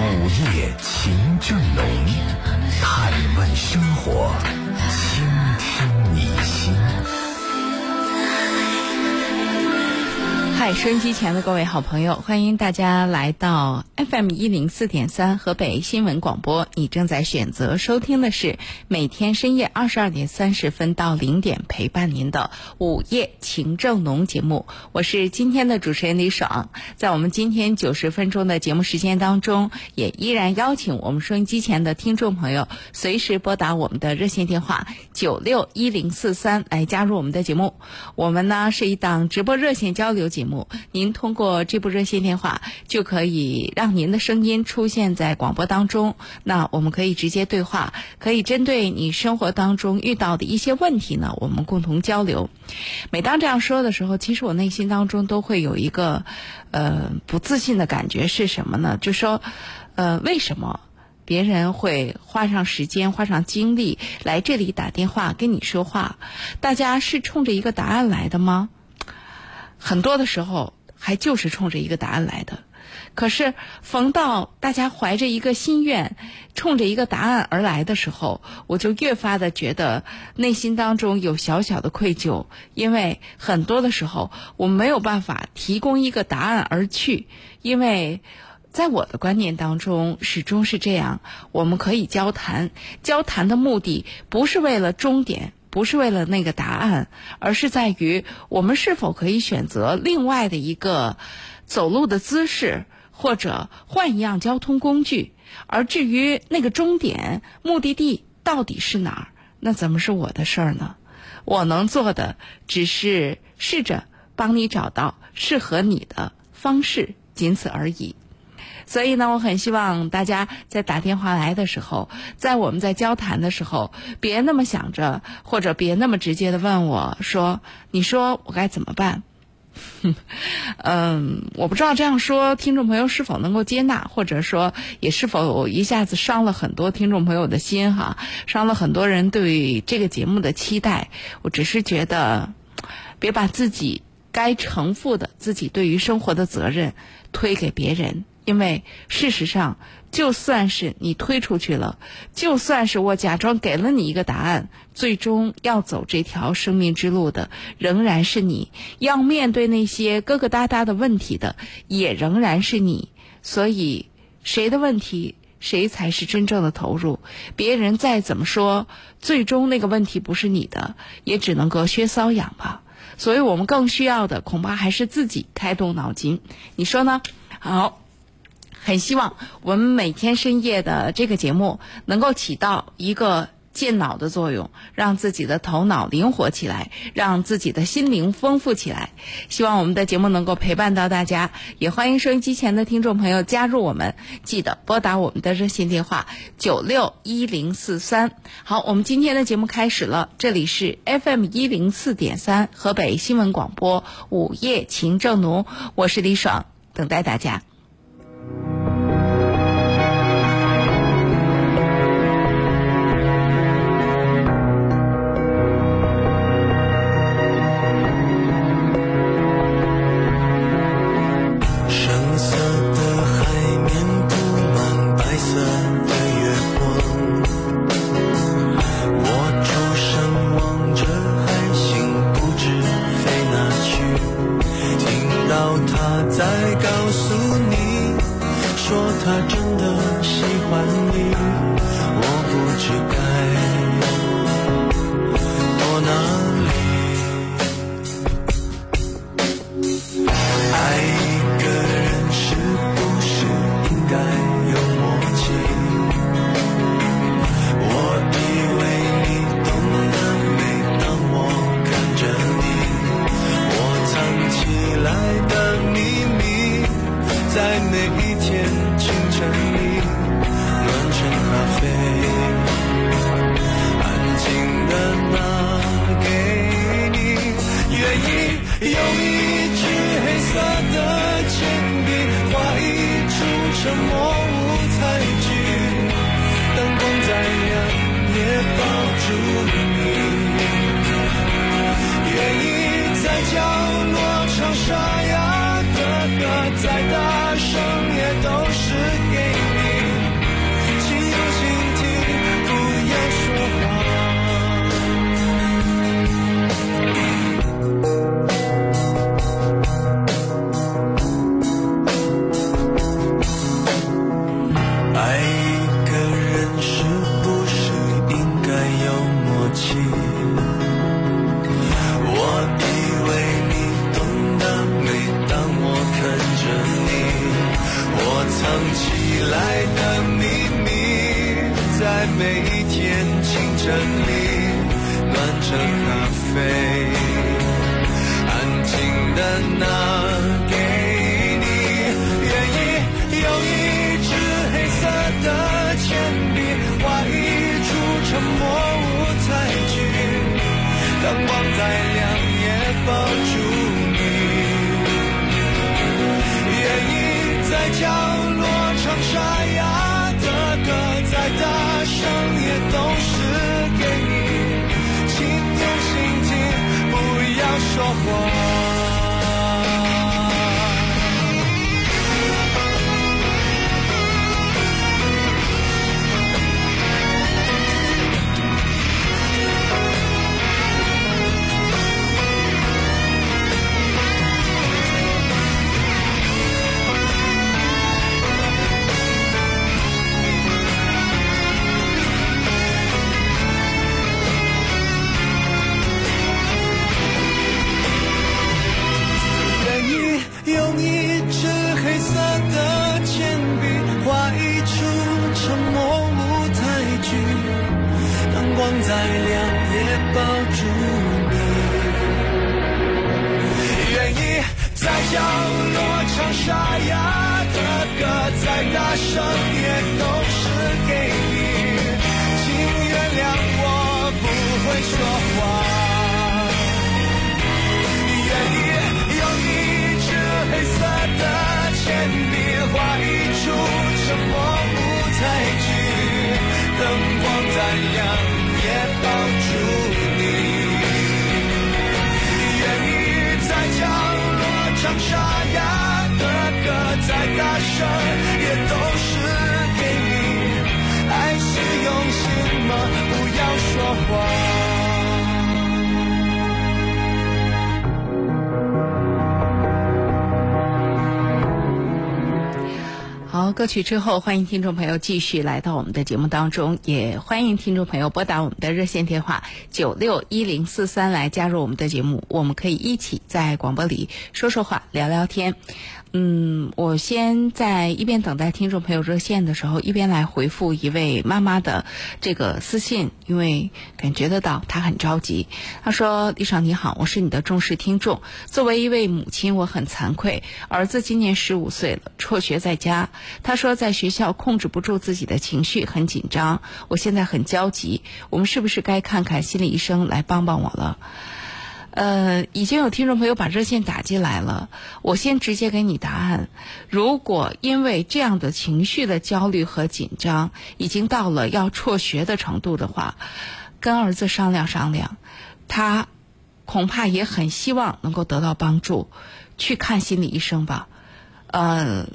午夜情正浓》，探问生活，嗨，收音机前的各位好朋友，欢迎大家来到 FM 一零四点三河北新闻广播。你正在选择收听的是每天深夜二十二点三十分到零点陪伴您的午夜情正浓节目。我是今天的主持人李爽。在我们今天九十分钟的节目时间当中，也依然邀请我们收音机前的听众朋友随时拨打我们的热线电话九六一零四三来加入我们的节目。我们呢是一档直播热线交流节目。您通过这部热线电话就可以让您的声音出现在广播当中，那我们可以直接对话，可以针对你生活当中遇到的一些问题呢，我们共同交流。每当这样说的时候，其实我内心当中都会有一个呃不自信的感觉，是什么呢？就说呃为什么别人会花上时间、花上精力来这里打电话跟你说话？大家是冲着一个答案来的吗？很多的时候还就是冲着一个答案来的，可是逢到大家怀着一个心愿，冲着一个答案而来的时候，我就越发的觉得内心当中有小小的愧疚，因为很多的时候我没有办法提供一个答案而去，因为在我的观念当中始终是这样，我们可以交谈，交谈的目的不是为了终点。不是为了那个答案，而是在于我们是否可以选择另外的一个走路的姿势，或者换一样交通工具。而至于那个终点目的地到底是哪儿，那怎么是我的事儿呢？我能做的只是试着帮你找到适合你的方式，仅此而已。所以呢，我很希望大家在打电话来的时候，在我们在交谈的时候，别那么想着，或者别那么直接的问我说：“你说我该怎么办？” 嗯，我不知道这样说听众朋友是否能够接纳，或者说也是否一下子伤了很多听众朋友的心哈，伤了很多人对这个节目的期待。我只是觉得，别把自己该承负的自己对于生活的责任推给别人。因为事实上，就算是你推出去了，就算是我假装给了你一个答案，最终要走这条生命之路的仍然是你，要面对那些疙疙瘩瘩的问题的也仍然是你。所以，谁的问题，谁才是真正的投入。别人再怎么说，最终那个问题不是你的，也只能隔靴搔痒吧。所以我们更需要的，恐怕还是自己开动脑筋。你说呢？好。很希望我们每天深夜的这个节目能够起到一个健脑的作用，让自己的头脑灵活起来，让自己的心灵丰富起来。希望我们的节目能够陪伴到大家，也欢迎收音机前的听众朋友加入我们，记得拨打我们的热线电话九六一零四三。好，我们今天的节目开始了，这里是 FM 一零四点三河北新闻广播午夜情正浓，我是李爽，等待大家。去之后，欢迎听众朋友继续来到我们的节目当中，也欢迎听众朋友拨打我们的热线电话九六一零四三来加入我们的节目，我们可以一起在广播里说说话、聊聊天。嗯，我先在一边等待听众朋友热线的时候，一边来回复一位妈妈的这个私信，因为感觉得到她很着急。她说：“李爽你好，我是你的忠实听众。作为一位母亲，我很惭愧，儿子今年十五岁了，辍学在家。他说在学校控制不住自己的情绪，很紧张。我现在很焦急，我们是不是该看看心理医生来帮帮我了？”呃，已经有听众朋友把热线打进来了，我先直接给你答案。如果因为这样的情绪的焦虑和紧张，已经到了要辍学的程度的话，跟儿子商量商量，他恐怕也很希望能够得到帮助，去看心理医生吧。呃。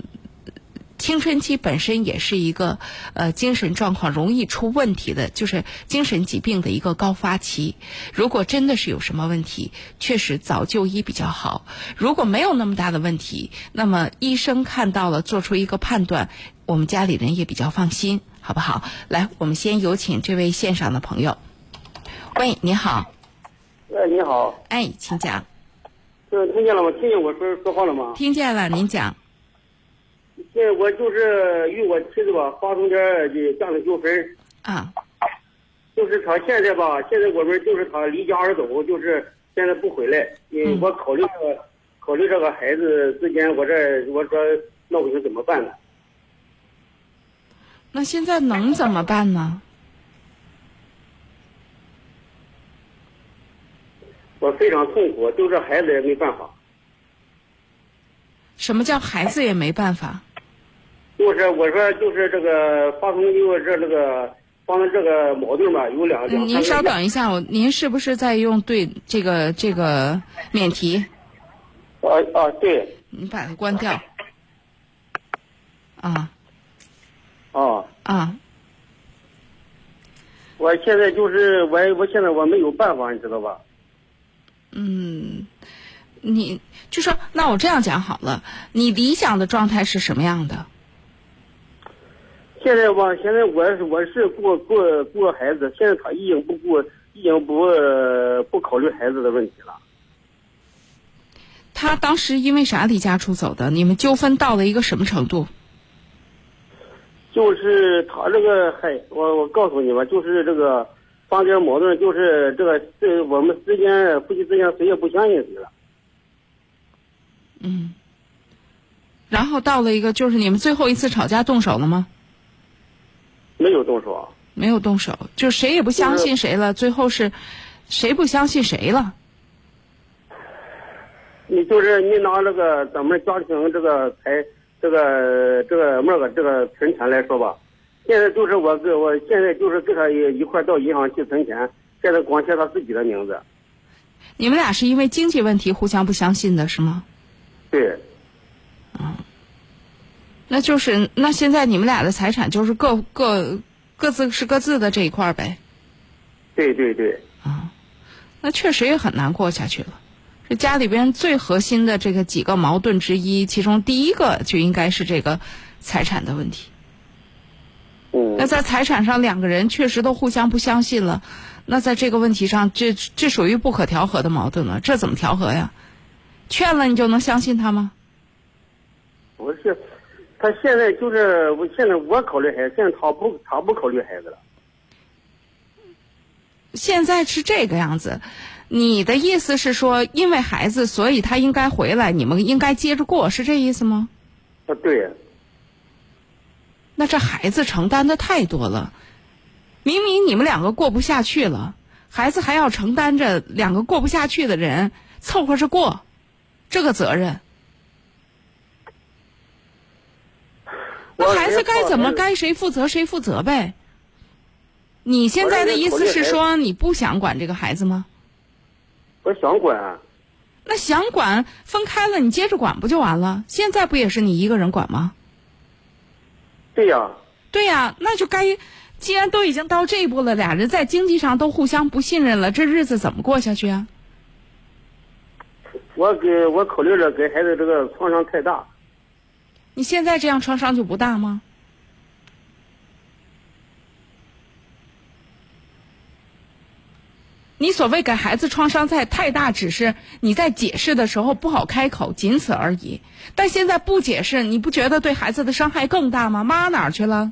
青春期本身也是一个呃精神状况容易出问题的，就是精神疾病的一个高发期。如果真的是有什么问题，确实早就医比较好。如果没有那么大的问题，那么医生看到了做出一个判断，我们家里人也比较放心，好不好？来，我们先有请这位线上的朋友。喂，你好。哎，你好。哎，请讲。呃，听见了吗？听见我说说话了吗？听见了，您讲。现在我就是与我妻子吧发生点儿的家庭纠纷。啊。就是他现在吧，现在我们就是他离家而走，就是现在不回来。嗯。我考虑这个，考虑这个孩子之间，我这我说那我应怎么办呢？那现在能怎么办呢？我非常痛苦，就这孩子也没办法。什么叫孩子也没办法？就是我说，就是这个发生就是这这个发生这个矛盾吧，有两两。您稍等一下，我您是不是在用对这个这个免提？啊啊，对。你把它关掉。啊。啊。啊。我现在就是我，我现在我没有办法，你知道吧？嗯，你就说那我这样讲好了，你理想的状态是什么样的？现在吧，现在我是我是顾顾顾孩子，现在他已经不顾，已经不不考虑孩子的问题了。他当时因为啥离家出走的？你们纠纷到了一个什么程度？就是他这个还我我告诉你吧，就是这个发生矛盾，就是这个这我们之间夫妻之间谁也不相信谁了。嗯。然后到了一个，就是你们最后一次吵架动手了吗？没有动手。没有动手，就谁也不相信谁了。最后是，谁不相信谁了？你就是你拿这个咱们家庭这个财。这个这个么个这个存钱来说吧，现在就是我跟我现在就是跟他一一块到银行去存钱，现在光写他自己的名字。你们俩是因为经济问题互相不相信的是吗？对。嗯。那就是那现在你们俩的财产就是各各各自是各自的这一块儿呗。对对对。啊，那确实也很难过下去了。这家里边最核心的这个几个矛盾之一，其中第一个就应该是这个财产的问题。那在财产上，两个人确实都互相不相信了。那在这个问题上，这这属于不可调和的矛盾了。这怎么调和呀？劝了你就能相信他吗？不是，他现在就是我现在我考虑孩子，现在他不他不考虑孩子了。现在是这个样子。你的意思是说，因为孩子，所以他应该回来，你们应该接着过，是这意思吗？啊，对。那这孩子承担的太多了，明明你们两个过不下去了，孩子还要承担着两个过不下去的人凑合着过，这个责任。那孩子该怎么该谁负责谁负责呗？你现在的意思是说你不想管这个孩子吗？我想管，那想管分开了，你接着管不就完了？现在不也是你一个人管吗？对呀。对呀，那就该，既然都已经到这一步了，俩人在经济上都互相不信任了，这日子怎么过下去啊？我给我考虑着给孩子这个创伤太大。你现在这样创伤就不大吗？你所谓给孩子创伤在太大，只是你在解释的时候不好开口，仅此而已。但现在不解释，你不觉得对孩子的伤害更大吗？妈哪儿去了？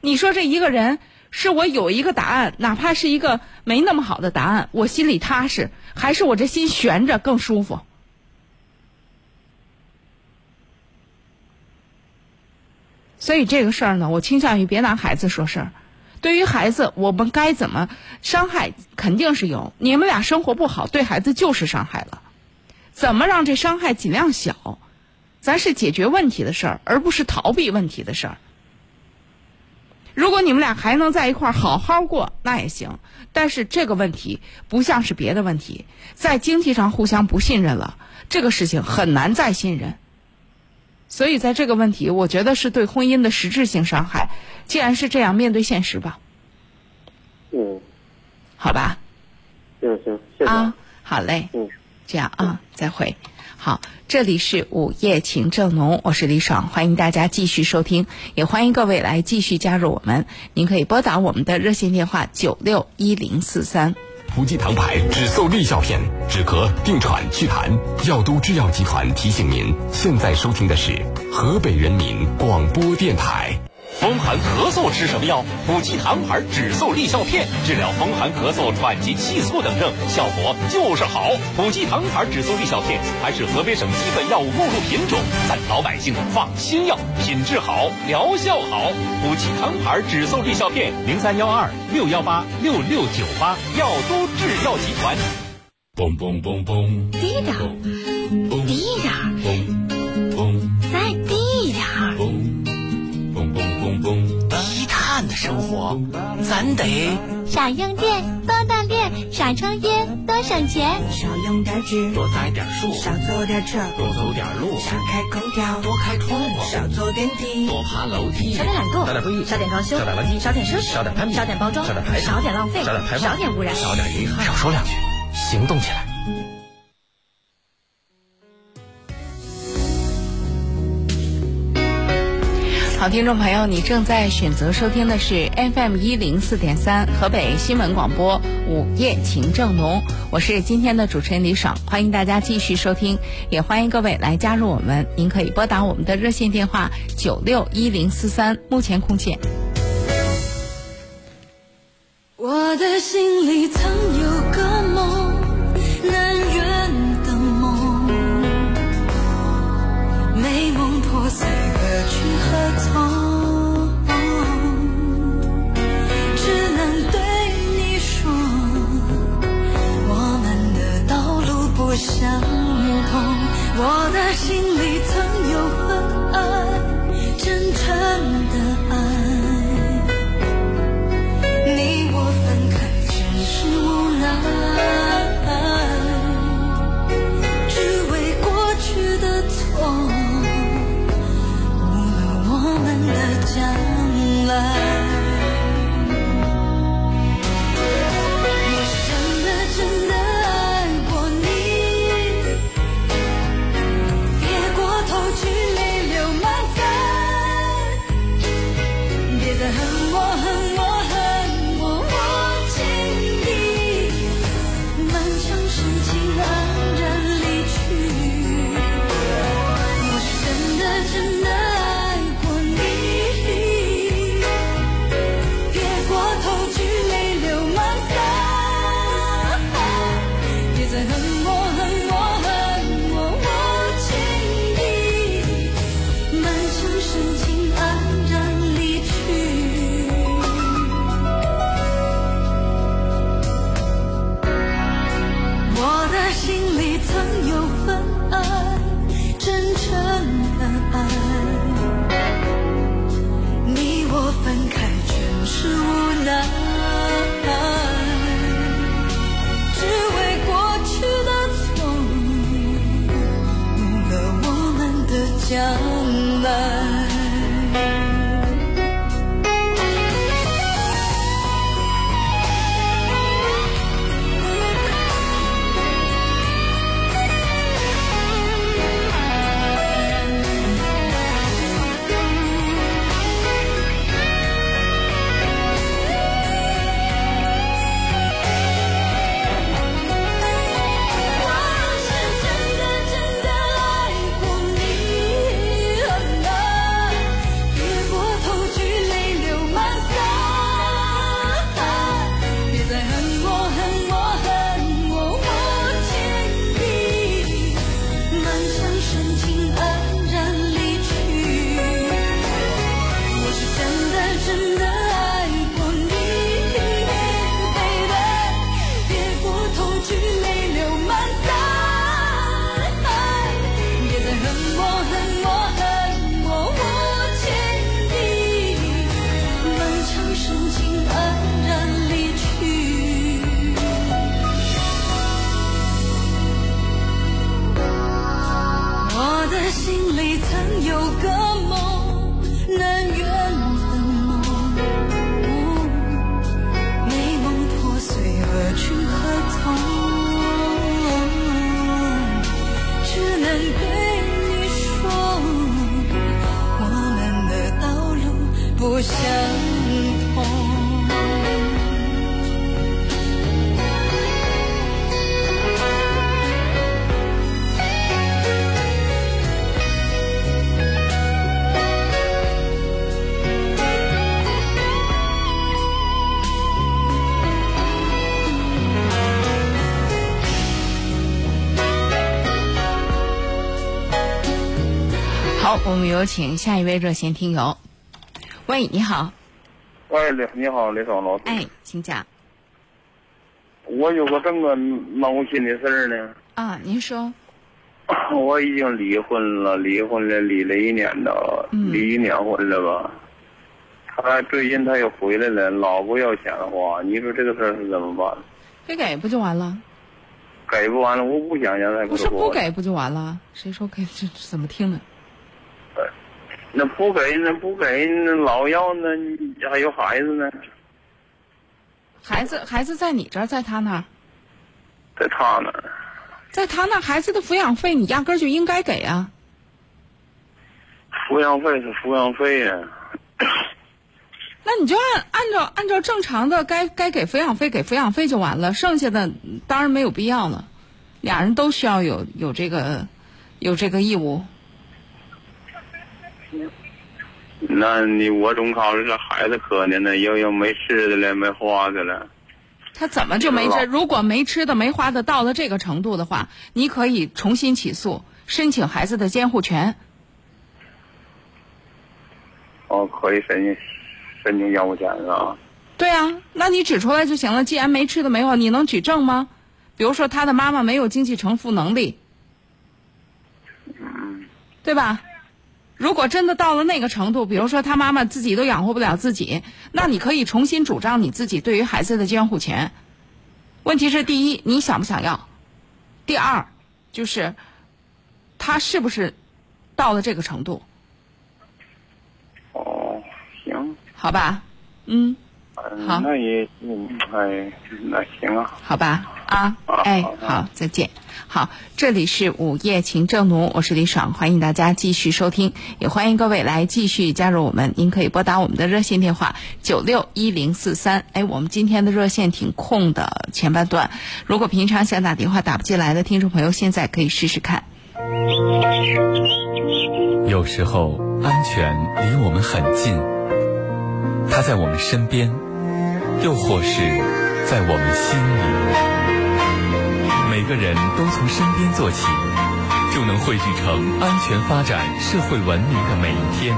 你说这一个人是我有一个答案，哪怕是一个没那么好的答案，我心里踏实，还是我这心悬着更舒服？所以这个事儿呢，我倾向于别拿孩子说事儿。对于孩子，我们该怎么伤害肯定是有。你们俩生活不好，对孩子就是伤害了。怎么让这伤害尽量小？咱是解决问题的事儿，而不是逃避问题的事儿。如果你们俩还能在一块儿好好过，那也行。但是这个问题不像是别的问题，在经济上互相不信任了，这个事情很难再信任。所以，在这个问题，我觉得是对婚姻的实质性伤害。既然是这样，面对现实吧。嗯，好吧。行行，谢谢啊。好嘞。嗯，这样啊，再会。好，这里是午夜情正浓，我是李爽，欢迎大家继续收听，也欢迎各位来继续加入我们。您可以拨打我们的热线电话九六一零四三。普济堂牌止嗽利效片，止咳、定喘、祛痰。药都制药集团提醒您，现在收听的是河北人民广播电台。风寒咳嗽吃什么药？普济堂牌止嗽利效片，治疗风寒咳嗽、喘急气促等症，效果就是好。普济堂牌止嗽利效片还是河北省基本药物目录品种，咱老百姓放心药，品质好，疗效好。普济堂牌止嗽利效片，零三幺二六幺八六六九八，药都制药集团。嘣嘣嘣嘣，低点儿，低生活，咱得少用电，多锻炼；少抽烟，多省钱。少用点纸，多栽点树，少坐点车，多走点路，少开空调，多开窗户，少坐电梯，多爬楼梯，少点懒惰，少点会议，少点装修，少点垃圾，少点奢侈，少点攀比，少点包装，少点排少点浪费，少点排放，少点污染，少点遗憾。少说两句，行动起来。好，听众朋友，你正在选择收听的是 FM 一零四点三河北新闻广播午夜情正浓，我是今天的主持人李爽，欢迎大家继续收听，也欢迎各位来加入我们，您可以拨打我们的热线电话九六一零四三，目前空闲。我的心里曾有个梦，难圆的梦，美梦破碎，痛，只能对你说，我们的道路不相同。我的心里曾。有请下一位热线听友。喂，你好，喂，李你好，李爽老师。哎，请讲我有个这么闹心的事儿呢，啊，您说，我已经离婚了，离婚了，离了一年了，嗯离一年婚了吧。他最近他又回来了，老不要钱的话，你说这个事儿是怎么办？给给不就完了？给不完了，我不想让他不是不给不就完了？谁说给这怎么听的？那不给那不给那老要那还有孩子呢，孩子孩子在你这儿，在他那儿，在他那儿。在他那儿孩子的抚养费你压根儿就应该给啊。抚养费是抚养费呀、那你就按按照按照正常的该该给抚养费给抚养费就完了，剩下的当然没有必要了。俩人都需要有有这个有这个义务。那你我总考虑这孩子可怜呢，又又没吃的了，没花的了。他怎么就没吃？如果没吃的、没花的到了这个程度的话，你可以重新起诉，申请孩子的监护权。哦，可以申请申请监护权是吧？对啊，那你指出来就行了。既然没吃的没花，你能举证吗？比如说他的妈妈没有经济承负能力，嗯，对吧？如果真的到了那个程度，比如说他妈妈自己都养活不了自己，那你可以重新主张你自己对于孩子的监护权。问题是，第一，你想不想要？第二，就是他是不是到了这个程度？哦，行，好吧，嗯，嗯好那也嗯，哎，那行啊。好吧，啊，哎好，好，再见。好，这里是午夜情正浓，我是李爽，欢迎大家继续收听，也欢迎各位来继续加入我们。您可以拨打我们的热线电话九六一零四三。哎，我们今天的热线挺空的，前半段，如果平常想打电话打不进来的听众朋友，现在可以试试看。有时候，安全离我们很近，它在我们身边，又或是在我们心里。每个人都从身边做起，就能汇聚成安全发展、社会文明的每一天。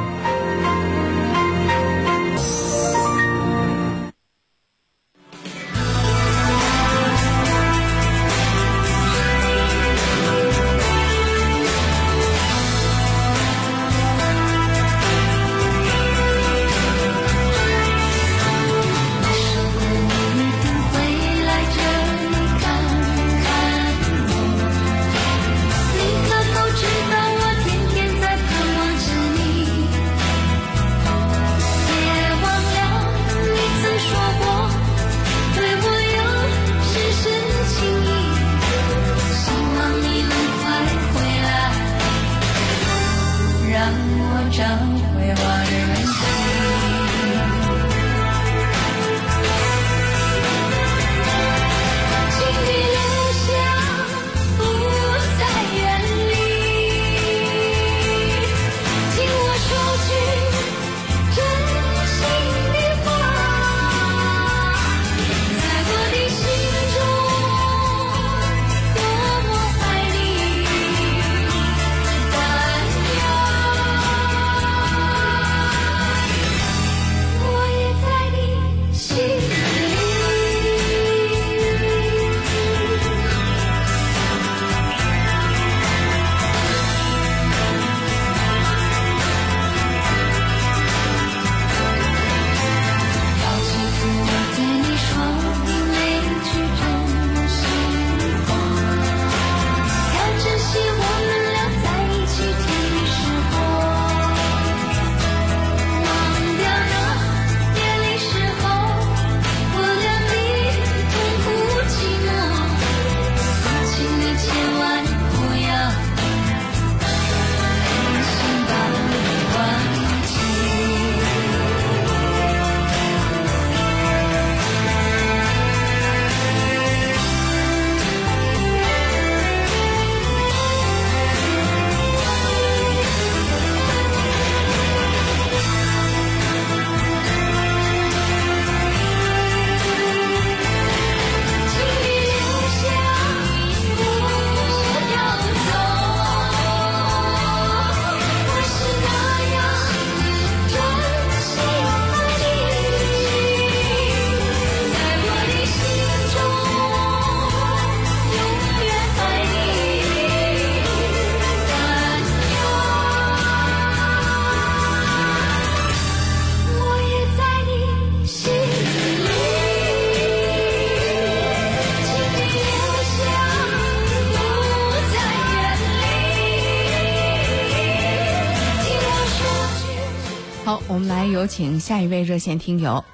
请下一位热线听友。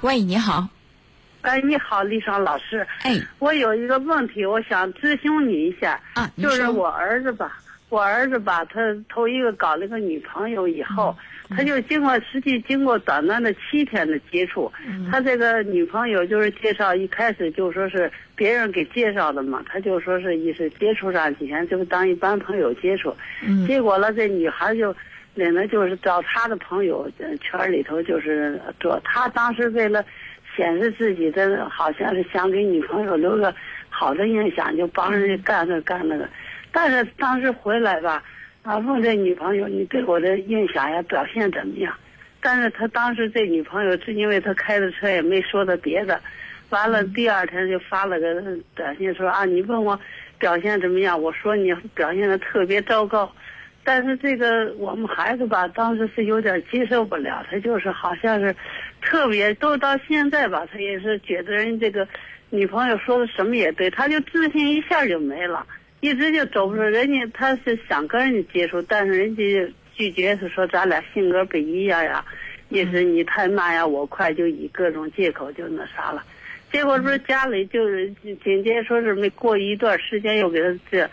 喂，你好。哎，你好，丽爽老师。哎，我有一个问题，我想咨询你一下。啊，就是我儿子吧，我儿子吧，他头一个搞了个女朋友以后，嗯、他就经过实际经过短短的七天的接触，嗯、他这个女朋友就是介绍，一开始就说是别人给介绍的嘛，他就说是一是接触上几天，就当一般朋友接触。嗯。结果了，这女孩就领着就是找他的朋友圈里头，就是做他当时为了。显示自己的好像是想给女朋友留个好的印象，就帮人家干这干那个。但是当时回来吧，啊问这女朋友你对我的印象呀表现怎么样？但是他当时这女朋友是因为他开的车也没说的别的，完了第二天就发了个短信说啊你问我表现怎么样？我说你表现的特别糟糕。但是这个我们孩子吧，当时是有点接受不了，他就是好像是特别，都到现在吧，他也是觉得人这个女朋友说的什么也对，他就自信一下就没了，一直就走不出。人家他是想跟人家接触，但是人家拒绝，是说咱俩性格不一样呀，意思你太慢呀，我快，就以各种借口就那啥了。结果不是家里就是紧接着说是没过一段时间又给他这。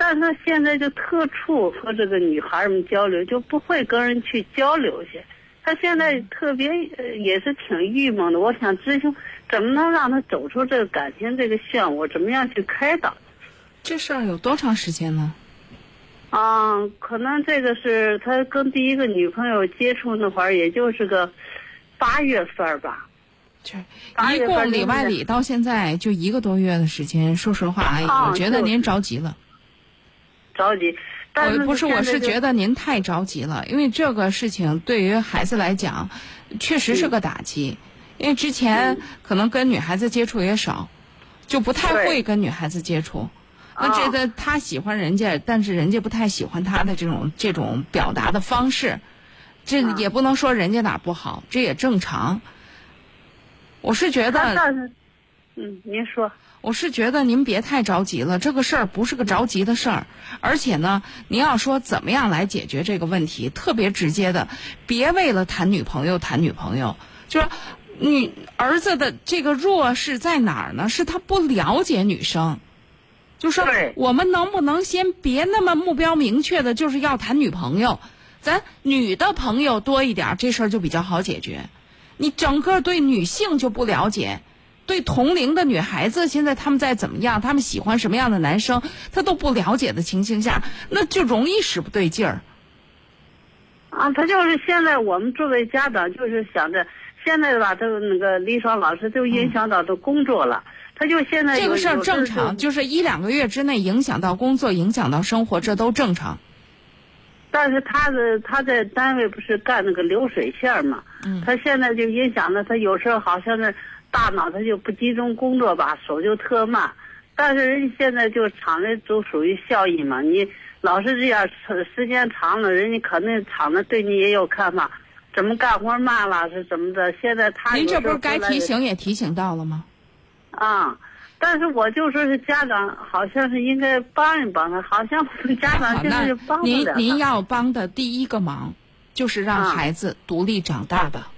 但是他现在就特处和这个女孩们交流，就不会跟人去交流去。他现在特别也是挺郁闷的。我想咨询，怎么能让他走出这个感情这个漩涡？怎么样去开导？这事儿有多长时间呢？啊，可能这个是他跟第一个女朋友接触那会儿，也就是个八月份吧。这一共里外里到现在就一个多月的时间。说实话，啊、我觉得您着急了。着急，但是不是，我是觉得您太着急了，因为这个事情对于孩子来讲，确实是个打击。因为之前可能跟女孩子接触也少，就不太会跟女孩子接触。那这个他喜欢人家，但是人家不太喜欢他的这种这种表达的方式，这也不能说人家哪不好，这也正常。我是觉得，嗯，您说。我是觉得您别太着急了，这个事儿不是个着急的事儿，而且呢，您要说怎么样来解决这个问题，特别直接的，别为了谈女朋友谈女朋友，就是女儿子的这个弱势在哪儿呢？是他不了解女生，就说我们能不能先别那么目标明确的，就是要谈女朋友，咱女的朋友多一点，这事儿就比较好解决。你整个对女性就不了解。对同龄的女孩子，现在他们在怎么样？他们喜欢什么样的男生？他都不了解的情形下，那就容易使不对劲儿。啊，他就是现在我们作为家长，就是想着现在吧，这个那个李爽老师就影响到他工作了。嗯、他就现在这个事儿正常，就是一两个月之内影响到工作，影响到生活，这都正常。但是他的他在单位不是干那个流水线嘛？嗯。他现在就影响了他，有时候好像是。大脑它就不集中工作吧，手就特慢。但是人家现在就厂里都属于效益嘛，你老是这样时间长了，人家肯定厂子对你也有看法，怎么干活慢了是怎么的？现在他您这不是该提醒也提醒到了吗？啊，但是我就说是家长，好像是应该帮一帮他，好像家长现在就帮不了。您您要帮的第一个忙，就是让孩子独立长大吧，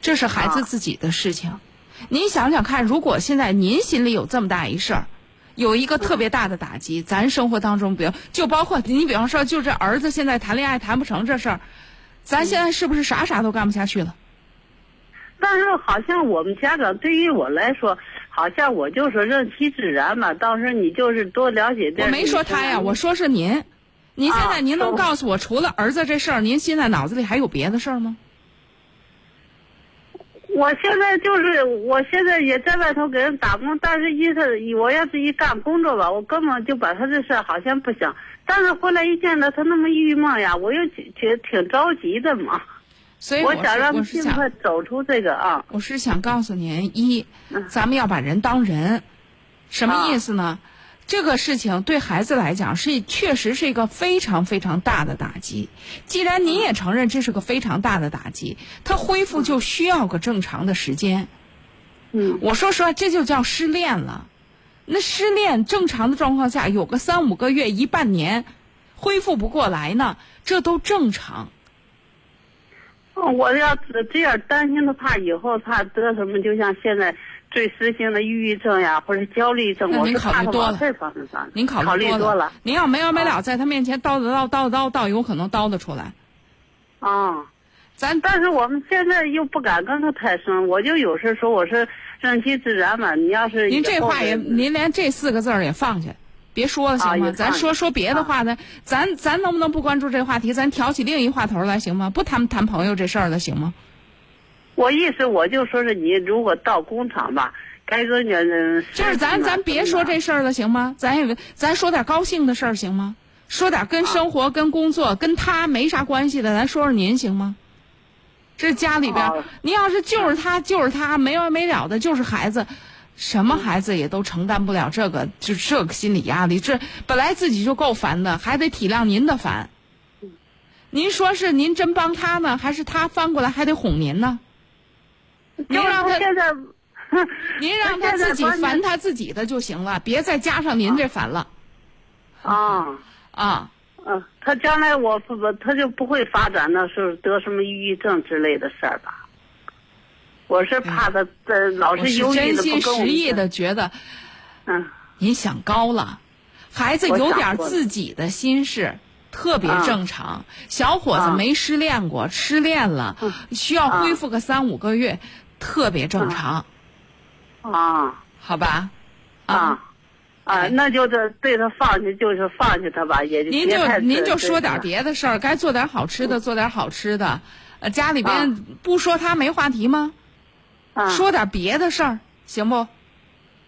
这是孩子自己的事情。您想想看，如果现在您心里有这么大一事儿，有一个特别大的打击，咱生活当中，比如就包括你，比方说，就这儿子现在谈恋爱谈不成这事儿，咱现在是不是啥啥都干不下去了？但是好像我们家长对于我来说，好像我就说任其自然嘛，到时候你就是多了解点。我没说他呀，我说是您。您现在您能告诉我，除了儿子这事儿，您现在脑子里还有别的事儿吗？我现在就是，我现在也在外头给人打工，但是一是我要是一干工作吧，我根本就把他这事好像不想。但是后来一见到他那么郁闷呀，我又觉得挺着急的嘛。所以我想让他尽快走出这个啊。我是想告诉您，一，咱们要把人当人，什么意思呢？这个事情对孩子来讲是确实是一个非常非常大的打击。既然您也承认这是个非常大的打击，他恢复就需要个正常的时间。嗯，我说实话，这就叫失恋了。那失恋正常的状况下，有个三五个月、一半年，恢复不过来呢，这都正常。我要是这样担心的怕以后怕得什么，就像现在最时兴的抑郁症呀，或者焦虑症，那您我是怕他考虑多了往这方面上。您考考虑多了。您要没完没了在他面前叨叨叨叨叨叨，有可能叨得出来。啊，咱但是我们现在又不敢跟他太深，我就有时说我是顺其自然嘛。你要是您这话也，您连这四个字儿也放下，别说了行吗？咱说说别的话呢，咱咱能不能不关注这话题？咱挑起另一话头来行吗？不谈谈朋友这事儿了行吗？我意思我就说是你如果到工厂吧，该说你就是咱咱别说这事儿了行吗？咱也咱说点高兴的事儿行吗？说点跟生活、跟工作、跟他没啥关系的，咱说说您行吗？这家里边您要是就是他就是他没完没了的，就是孩子，什么孩子也都承担不了这个，就这个心理压力。这本来自己就够烦的，还得体谅您的烦。您说是您真帮他呢，还是他翻过来还得哄您呢？您让他现在，您让他自己烦他自己的就行了，别再加上您这烦了啊。啊！嗯，他将来我不不，他就不会发展那是得什么抑郁症之类的事儿吧？我是怕他呃老我是是忧郁的，真心实意的觉得嗯您想高了，孩子有点自己的心事。特别啊正常，小伙子啊没失恋过，失恋了，需要恢复个三五个月，特别正常，啊好吧？啊啊，那就这对他放弃，就是放弃他吧，也就您就您就说点别的事儿，该做点好吃的，做点好吃的。呃，家里边啊不说他没话题吗？啊说点别的事儿，行不？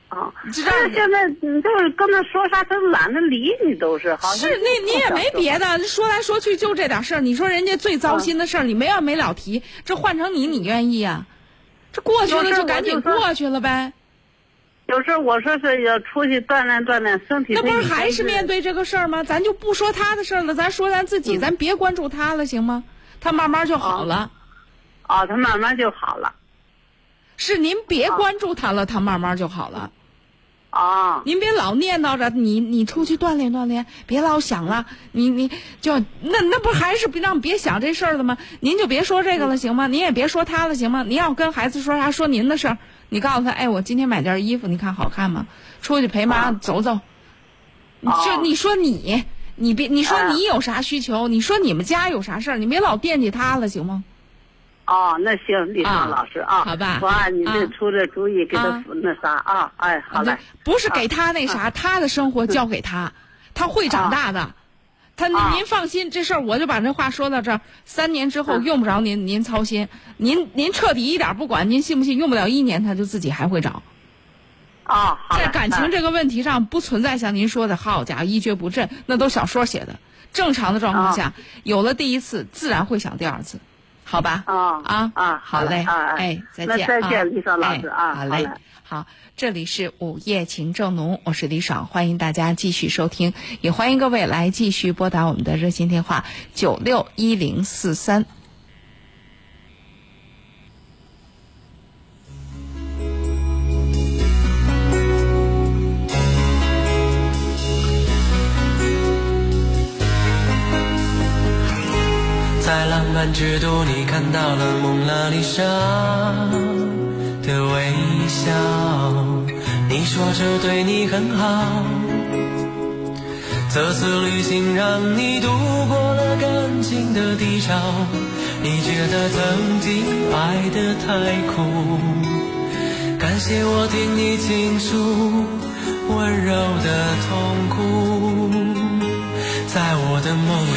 啊，这但是现在你就是跟他说啥，他懒得理你，都是好像是，那你也没别的，说来说去就这点事儿。你说人家最糟心的事儿，你没完没了提，这换成你，你愿意呀？这过去了就赶紧过去了呗。有时候我说是要出去锻炼锻炼身体，那不是还是面对这个事儿吗？咱就不说他的事儿了，咱说咱自己，咱别关注他了，行吗？他慢慢就好了。哦，他慢慢就好了是您别关注他了，他慢慢就好了。啊您别老念叨着你，你出去锻炼锻炼，别老想了。你你就那那不还是让别想这事儿了吗？您就别说这个了，行吗？您也别说他了，行吗？您要跟孩子说啥，说您的事儿。你告诉他，哎，我今天买件衣服，你看好看吗？出去陪妈走走。你就你说你，你别你说你有啥需求，你说你们家有啥事儿，你别老惦记他了，行吗？哦，那行，李啊畅老师啊，好吧我按你这啊出这主意，给他啊那啥啊，哎，好嘞，不是给他那啥，他的生活交给他，他会长大的。他啊您放心，这事儿我就把这话说到这儿。三年之后嗯用不着您您操心，您您彻底一点不管，您信不信？用不了一年，他就自己还会找。啊，在感情这个问题上，不存在像您说的“好家伙一蹶不振”，那都小说写的。正常的状况下，有了第一次，自然会想第二次，好吧？啊啊啊，好嘞，啊，哎，再见，啊再见，李爽老师哎啊，好嘞嘞。，好，这里是午夜情正浓，我是李爽，欢迎大家继续收听，也欢迎各位来继续拨打我们的热线电话九六一零四三。在浪漫之都，你看到了蒙娜丽莎的微笑。你说这对你很好，这次旅行让你度过了感情的低潮。你觉得曾经爱得太苦，感谢我听你倾诉温柔的痛苦。在我的梦里，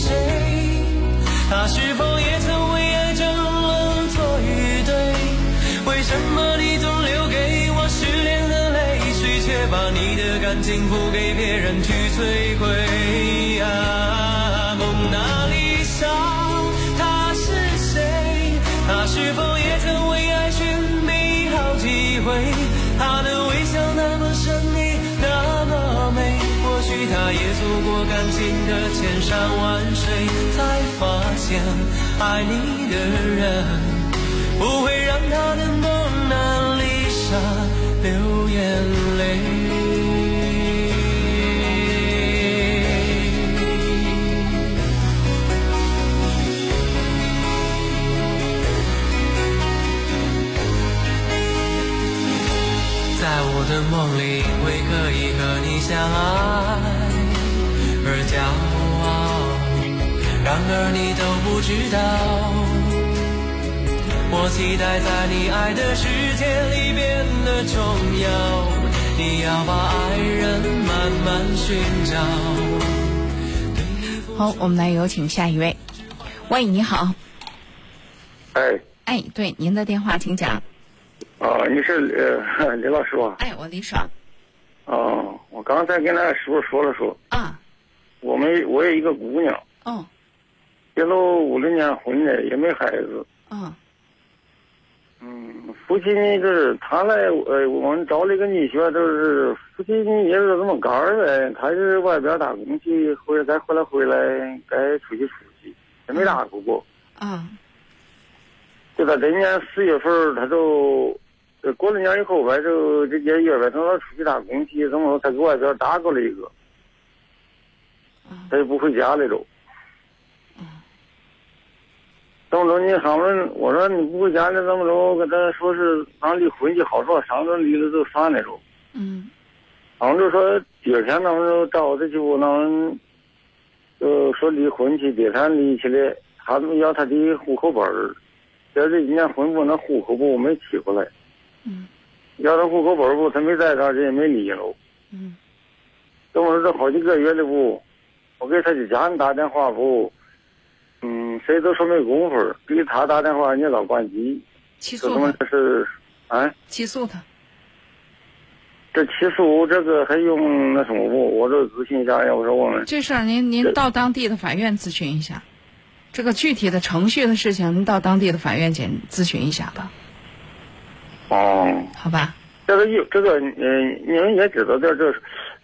谁？她是否也曾为爱争论错与对？为什么你总留给我失恋的泪水，却把你的感情付给别人去摧毁？啊，蒙娜丽莎，她是谁？他是否也曾为爱寻觅好机会，也走过感情的千山万水，才发现爱你的人不会让他的蒙娜丽莎流眼泪。在我的梦里，因为可以和你相爱而骄傲。然而你都不知道，我期待在你爱的世界里变得重要。你要把爱人慢慢寻找。好，我们来有请下一位。喂，你好。哎，哎，对，您的电话请讲。啊，你是呃李老师吧？哎，我李爽。哦，我刚才跟那师傅说了说。啊。我们我有一个姑娘。哦。结了五六年婚了，也没孩子。嗯。嗯，夫妻呢，就是他来呃，我们找了一个女婿，就是夫妻呢也是这么干儿呗，他是外边打工去，回来再回来回来，该出去出去，也没打过过。啊。就在今年四月份，他就呃过了年以后呗，就这些月呗，等他出去打工去，怎么他给外边打过了一个，他就不回家了都。这么着？你上门，我说你不回家了，怎么着？我跟他说是俺离婚就好说，上顿离了就算了着。嗯。俺们就说第二天，咱们就找他去，我们就说离婚去，第二天离去了，他们要他的户口本儿，要这一年婚不那户口簿没取过来。嗯。要他户口本儿不，他没在这儿，这也没离了。嗯。这么说这好几个月了不？我给他的家人打电话不？嗯，谁都说没工夫，给他打电话你老关机。起诉这他妈这是，啊？起诉他。这起诉这个还用那什么不？我这咨询一下，要说我们这事儿您您到当地的法院咨询一下，这个具体的程序的事情，您到当地的法院检咨询一下吧。哦。好吧。这个有这个嗯，你们也知道这这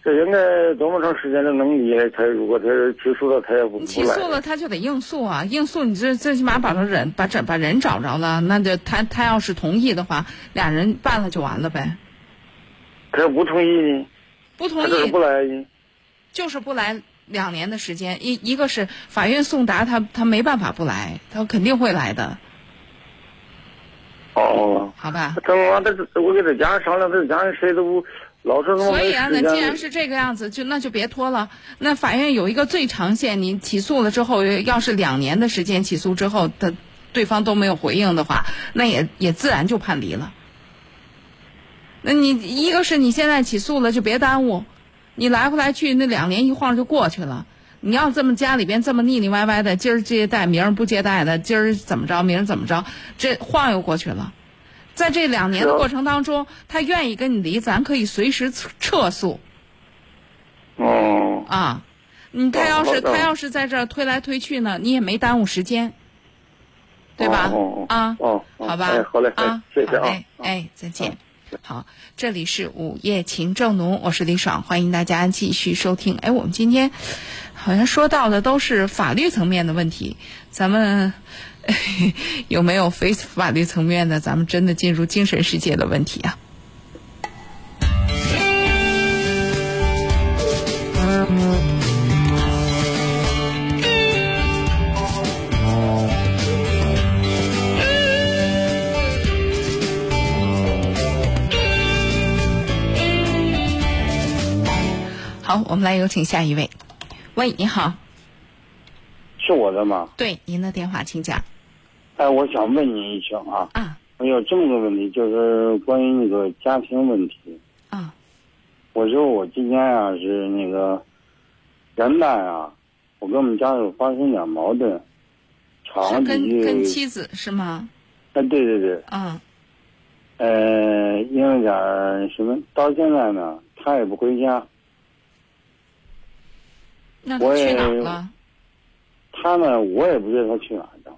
这应该多么长时间的能力他如果他起诉了他也不。起诉了他就得应诉啊，应诉你这最起码把他人把这把人找着了，那就他他要是同意的话，俩人办了就完了呗。他要不同意呢？不同他就是意不来呢？就是不来两年的时间，一一个是法院送达，他他没办法不来，他肯定会来的。哦。好吧。怎么他我给他家人商量，他家人谁都不老是所以啊，那既然是是这个样子，就那就别拖了。那法院有一个最长限，你起诉了之后，要是两年的时间起诉之后，他对方都没有回应的话，那也也自然就判离了。那你一个是你现在起诉了，就别耽误，你来回来去那两年一晃就过去了。你要这么家里边这么腻腻歪歪的，今儿接待明儿不接待的，今儿怎么着明儿怎么着，这晃悠过去了。在这两年的过程当中，他愿意跟你离，咱可以随时撤撤诉。哦。啊，你他要是他要是在这儿推来推去呢，你也没耽误时间，对吧？哦啊，哦，哦好吧，哎，好嘞，哎啊，谢谢啊。哎，再见。好，这里是午夜情正浓，我是李爽，欢迎大家继续收听。哎，我们今天好像说到的都是法律层面的问题，咱们 有没有非法律层面的？咱们真的进入精神世界的问题啊？好，我们来有请下一位。喂，你好，是我的吗？对，您的电话请讲。哎，我想问您一声啊。啊。我有这么个问题，就是关于那个家庭问题。啊。我说我今天啊是那个元旦啊，我跟我们家有发生点矛盾，吵是了几句。跟跟妻子是吗？哎，对对对。啊。呃，因为点什么，到现在呢，他也不回家。那他去我也哪儿了？他呢，我也不知道他去哪儿了。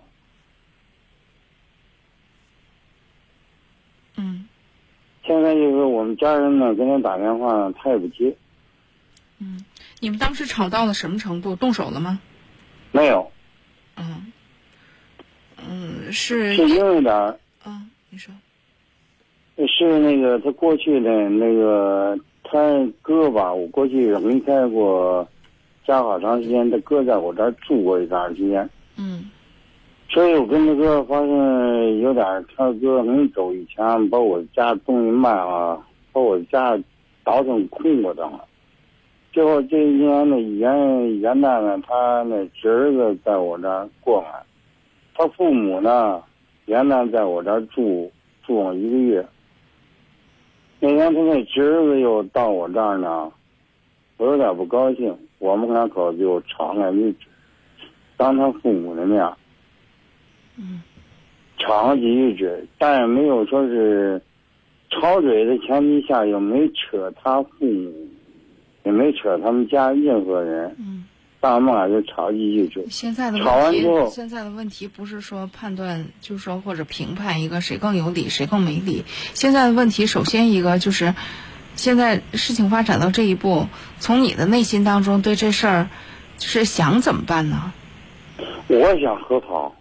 现在就是我们家人呢，跟他打电话呢，他也不接。嗯，你们当时吵到了什么程度？动手了吗？没有。嗯。嗯，是。是因为点儿。嗯，你说。是那个他过去的那个他哥吧，我过去离开过家好长时间，他哥在我这儿住过一段时间。嗯。所以我跟他哥发现有点，他哥临走以前把我家东西卖了，把我家倒腾空过账了。最后这一年的元元旦呢，他那侄儿子在我这儿过来，他父母呢元旦在我这儿住住了一个月。那天他那侄儿子又到我这儿呢，我有点不高兴，我们两口子就吵了一，当他父母的面。嗯，吵了几句嘴，但也没有说是吵嘴的前提下，又没扯他父母，也没扯他们家任何人。嗯，但我们俩就吵几句嘴。现在的吵完之后，现在的问题不是说判断，就是说或者评判一个谁更有理，谁更没理。现在的问题，首先一个就是，现在事情发展到这一步，从你的内心当中对这事儿是想怎么办呢？我想和好。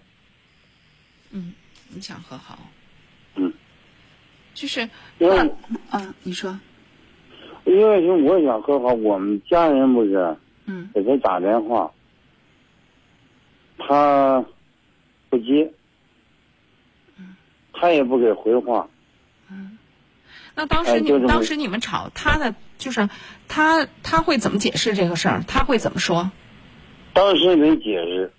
嗯，你想和好？嗯，就是因为啊，你说，因为是我想和好，我们家人不是，嗯，给他打电话，他不接，嗯，他也不给回话，嗯，那当时你们、当时你们吵，他的就是他他会怎么解释这个事儿？他会怎么说？当时没解释。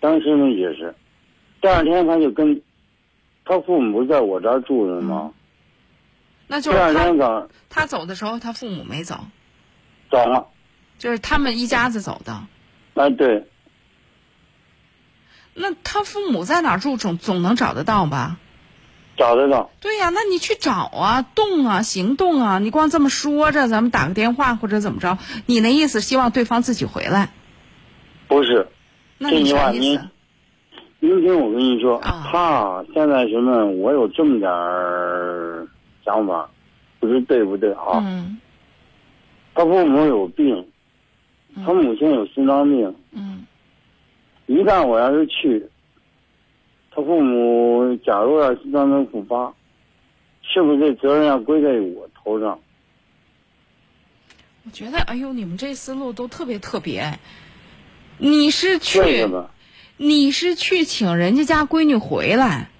当时呢也是，第二天他就跟他父母在我这儿住着吗？那就是他走的时候，他父母没走，走了，就是他们一家子走的。啊，对。那他父母在哪儿住，总总能找得到吧？找得到。对呀、那你去找啊，动啊，行动啊！你光这么说着，咱们打个电话或者怎么着？你那意思希望对方自己回来？不是。那你啥意思？您听我跟你说，啊、他现在什么？我有这么点儿想法，不知对不对啊？嗯。他父母有病，他母亲有心脏病。嗯。一旦我要是去，他父母假如要心脏病复发，是不是这责任要归在我头上？我觉得，哎呦，你们这思路都特别特别。你是去，你是去请人家家闺女回来？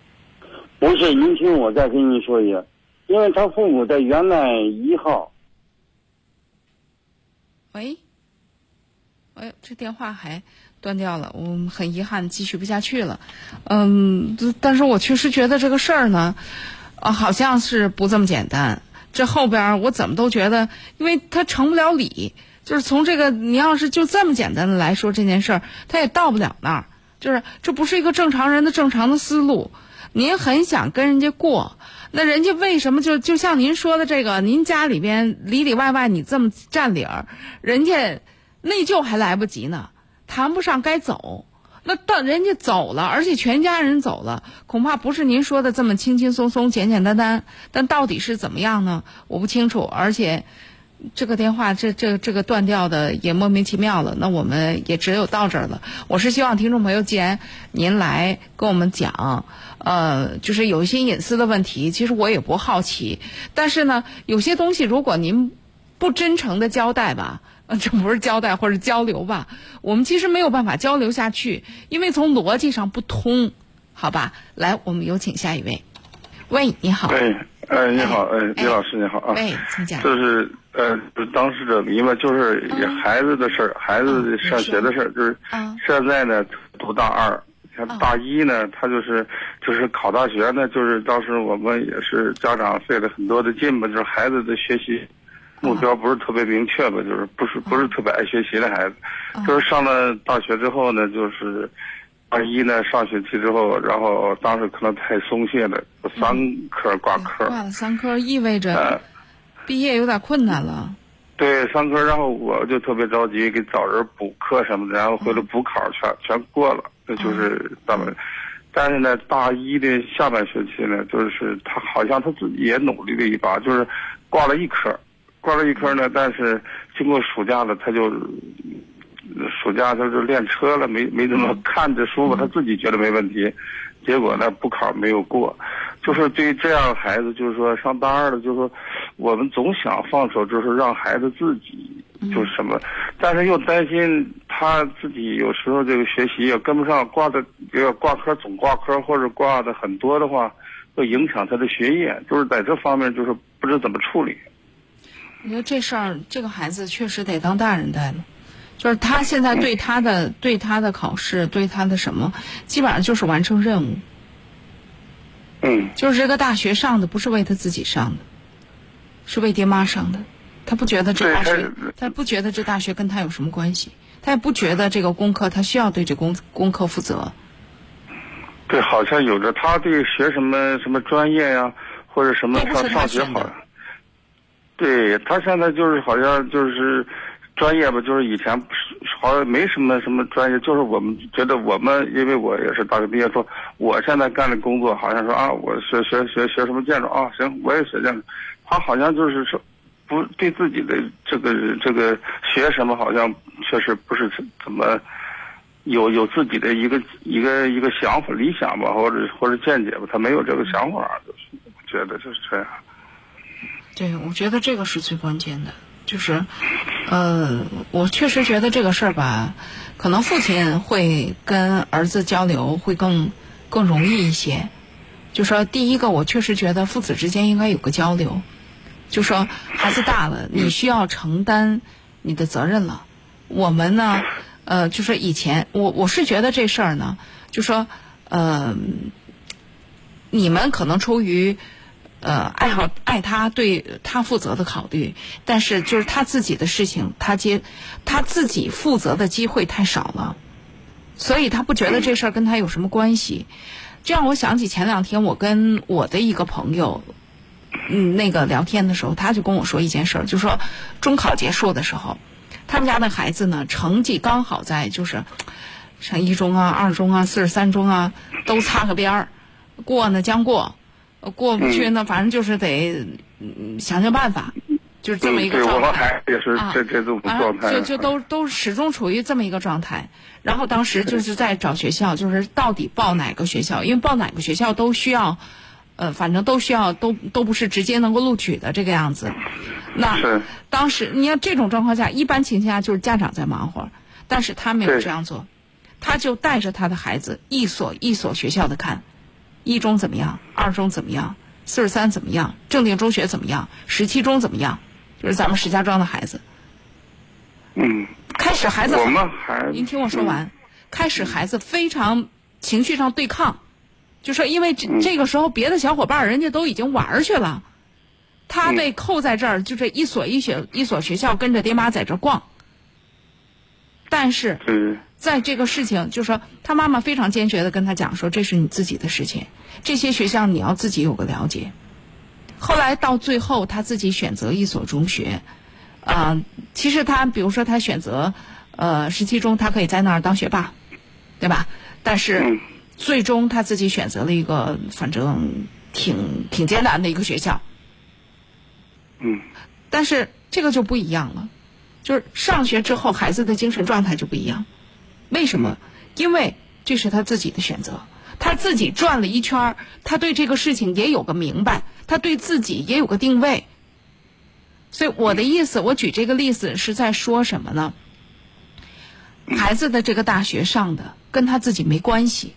不是，您听我再跟您说一下，因为他父母在元旦一号。喂，哎呦，这电话还断掉了，我很遗憾，继续不下去了。嗯，但是我确实觉得这个事儿呢，啊，好像是不这么简单。这后边我怎么都觉得，因为他成不了理。就是从这个，你要是就这么简单的来说这件事儿，他也到不了那儿。就是这不是一个正常人的正常的思路。您很想跟人家过，那人家为什么就就像您说的这个，您家里边里里外外你这么占理儿，人家内疚还来不及呢，谈不上该走。那到人家走了，而且全家人走了，恐怕不是您说的这么轻轻松松、简简单单。但到底是怎么样呢？我不清楚，而且。这个电话这这这个断掉的也莫名其妙了，那我们也只有到这儿了。我是希望听众朋友，既然您来跟我们讲，呃，就是有一些隐私的问题，其实我也不好奇。但是呢，有些东西如果您不真诚的交代吧，这不是交代或者交流吧，我们其实没有办法交流下去，因为从逻辑上不通，好吧？来，我们有请下一位。喂，你好。哎，你好，哎，李老师你好啊。哎，请讲。就是呃，当事者迷嘛，就是孩子的事儿，孩子上学的事儿，就是现在呢读大二，像大一呢，他就是就是考大学呢，就是当时我们也是家长费了很多的劲吧，就是孩子的学习目标不是特别明确吧，就是不是不是特别爱学习的孩子，就是上了大学之后呢，就是。二一呢，上学期之后，然后当时可能太松懈了，三科挂科。挂了三科意味着毕业有点困难了。对，三科，然后我就特别着急，给找人补课什么的，然后回来补考全全过了，那就是咱们。但是呢，大一的下半学期呢，就是他好像他自己也努力了一把，就是挂了一科，挂了一科呢，但是经过暑假了，他就暑假他就练车了，没没怎么看着舒服，他自己觉得没问题，结果呢补考没有过，就是对于这样的孩子，就是说上大二了，就是说我们总想放手，就是让孩子自己就是什么，但是又担心他自己有时候这个学习也跟不上，挂的这个挂科总挂科或者挂的很多的话，会影响他的学业，就是在这方面就是不知怎么处理。我觉得这事儿，这个孩子确实得当大人带了。就是他现在对他的、对他的考试、对他的什么，基本上就是完成任务。嗯。就是这个大学上的不是为他自己上的，是为爹妈上的。他不觉得这大学，他不觉得这大学跟他有什么关系，他也不觉得这个功课他需要对这功功课负责。对，好像有着他对学什么什么专业呀，或者什么上上学好。对他现在就是好像就是专业吧，就是以前好像没什么什么专业，就是我们觉得我们，因为我也是大学毕业，说我现在干的工作好像说啊，我学学学学什么建筑啊，行，我也学建筑。他好像就是说不对自己的这个这个学什么，好像确实不是怎么有有自己的一个一个一个想法、理想吧，或者或者见解吧，他没有这个想法，就是觉得就是这样。对，我觉得这个是最关键的，就是，呃，我确实觉得这个事儿吧，可能父亲会跟儿子交流会更更容易一些。就说第一个，我确实觉得父子之间应该有个交流，就说孩子大了，你需要承担你的责任了。我们呢，呃，就说以前我我是觉得这事儿呢，就说，呃，你们可能出于。呃，爱好爱他对他负责的考虑，但是就是他自己的事情，他接他自己负责的机会太少了，所以他不觉得这事儿跟他有什么关系。这让我想起前两天我跟我的一个朋友，嗯，那个聊天的时候，他就跟我说一件事儿，就说中考结束的时候，他们家的孩子呢，成绩刚好在就是上一中啊、二中啊、四十三中啊，都擦个边儿，过呢将过。过不去，那反正就是得想想办法，就是这么一个状态。也是这这种状态。就就都都始终处于这么一个状态。然后当时就是在找学校，就是到底报哪个学校，因为报哪个学校都需要，呃，反正都需要，都都不是直接能够录取的这个样子。那当时你要这种状况下，一般情况下就是家长在忙活，但是他没有这样做，他就带着他的孩子一所一所学校的看。一中怎么样？二中怎么样？四十三怎么样？正定中学怎么样？十七中怎么样？就是咱们石家庄的孩子。嗯。开始孩子，我们孩您听我说完。开始孩子非常情绪上对抗，就说因为这这个时候别的小伙伴人家都已经玩去了，他被扣在这儿，就这一所一学一所学校跟着爹妈在这逛。但是。在这个事情，就说他妈妈非常坚决的跟他讲说，这是你自己的事情，这些学校你要自己有个了解。后来到最后，他自己选择一所中学，啊，其实他比如说他选择呃十七中，他可以在那儿当学霸，对吧？但是最终他自己选择了一个反正挺挺艰难的一个学校。嗯。但是这个就不一样了，就是上学之后，孩子的精神状态就不一样。为什么？因为这是他自己的选择，他自己转了一圈他对这个事情也有个明白，他对自己也有个定位。所以我的意思，我举这个例子是在说什么呢？孩子的这个大学上的跟他自己没关系。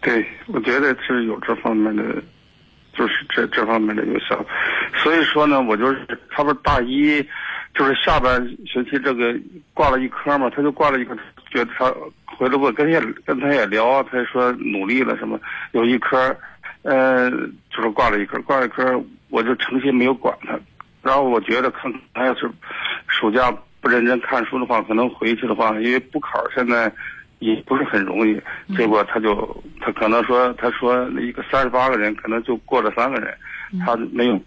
对，我觉得是有这方面的，就是这这方面的有效。所以说呢，我就是他不是大一。就是下半学期这个挂了一科嘛，他就挂了一科，觉得他回来我跟也跟他也聊，他说努力了什么，有一科，呃，就是挂了一科，挂了一科，我就诚心没有管他。然后我觉得看他要是暑假不认真看书的话，可能回去的话，因为补考现在也不是很容易。结果他就他可能说，他说一个三十八个人，可能就过了三个人，他没有。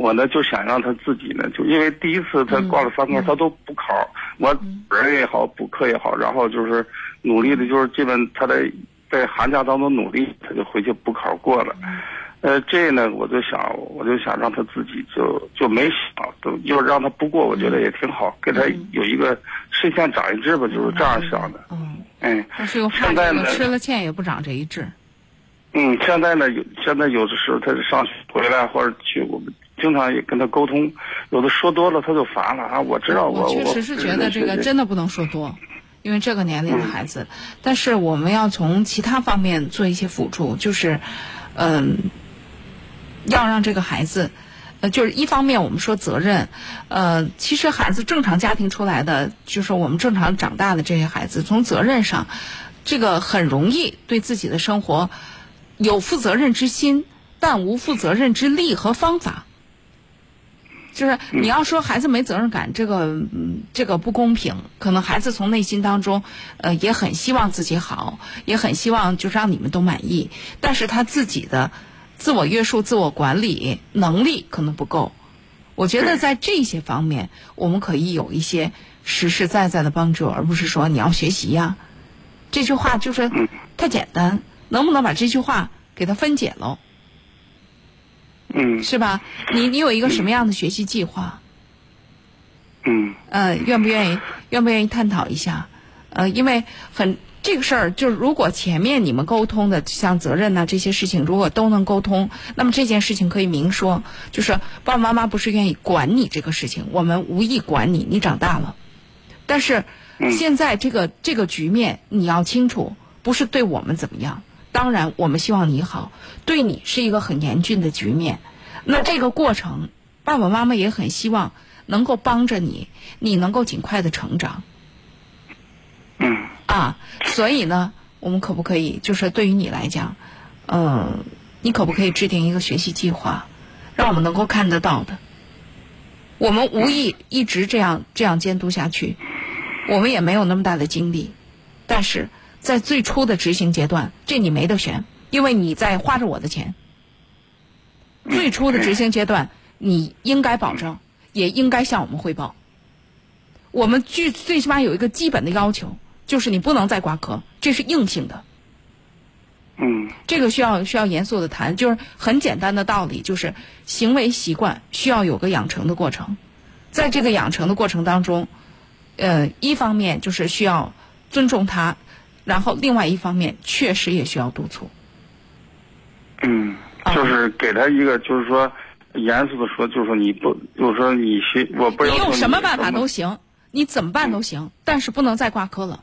我呢就想让他自己呢，就因为第一次他挂了三科，他都补考，我本人也好，补课也好，然后就是努力的，就是基本他在在寒假当中努力，他就回去补考过了。呃，这呢，我就想，我就想让他自己就就没想，都就让他不过，我觉得也挺好，给他有一个视线长一智吧，就是这样想的。嗯，哎，但是又怕现在呢吃了堑也不长这一智。嗯，现在呢，有现在有的时候他是上学回来或者去，我们经常也跟他沟通，有的说多了他就烦了啊。我知道我我确实是觉得这个真的不能说多，因为这个年龄的孩子，但是我们要从其他方面做一些辅助，就是，嗯、要让这个孩子。呃，就是一方面我们说责任，呃，其实孩子正常家庭出来的，就是我们正常长大的这些孩子，从责任上，这个很容易对自己的生活有负责任之心，但无负责任之力和方法。就是你要说孩子没责任感，这个嗯，这个不公平。可能孩子从内心当中，呃，也很希望自己好，也很希望就是让你们都满意，但是他自己的自我约束、自我管理能力可能不够。我觉得在这些方面，我们可以有一些实实在在的帮助，而不是说你要学习呀。这句话就是太简单，能不能把这句话给它分解喽？嗯，是吧？你你有一个什么样的学习计划？嗯，呃，愿不愿意愿不愿意探讨一下？呃，因为很这个事儿，就是如果前面你们沟通的像责任呐、这些事情，如果都能沟通，那么这件事情可以明说，就是爸爸妈妈不是愿意管你这个事情，我们无意管你，你长大了，但是现在这个这个局面你要清楚，不是对我们怎么样，当然我们希望你好，对你是一个很严峻的局面，那这个过程，爸爸妈妈也很希望能够帮着你，你能够尽快的成长。嗯。啊，所以呢，我们可不可以就是对于你来讲，嗯，你可不可以制定一个学习计划，让我们能够看得到的？我们无意一直这样这样监督下去，我们也没有那么大的精力。但是在最初的执行阶段，这你没得选，因为你在花着我的钱。最初的执行阶段，你应该保证，也应该向我们汇报。我们最最起码有一个基本的要求，就是你不能再挂科，这是硬性的。嗯，这个需要需要严肃的谈，就是很简单的道理，就是行为习惯需要有个养成的过程，在这个养成的过程当中，呃，一方面就是需要尊重他，然后另外一方面确实也需要督促。嗯，就是给他一个，就是说严肃的说，就是说你不，就是说你学，我不要求你用什么办法都行，你怎么办都行，但是不能再挂科了。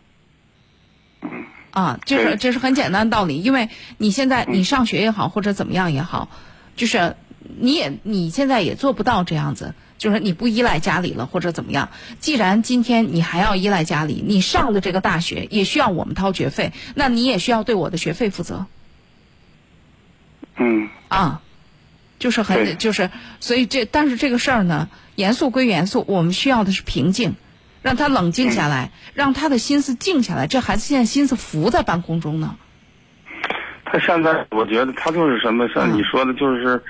啊，这是这是很简单的道理，因为你现在你上学也好，或者怎么样也好，就是你也你现在也做不到这样子，就是你不依赖家里了或者怎么样。既然今天你还要依赖家里，你上的这个大学也需要我们掏学费，那你也需要对我的学费负责。嗯啊，就是很就是，所以这但是这个事儿呢，严肃归严肃，我们需要的是平静，让他冷静下来，让他的心思静下来。这孩子现在心思浮在半空中呢。他现在我觉得他就是什么，嗯像你说的，就是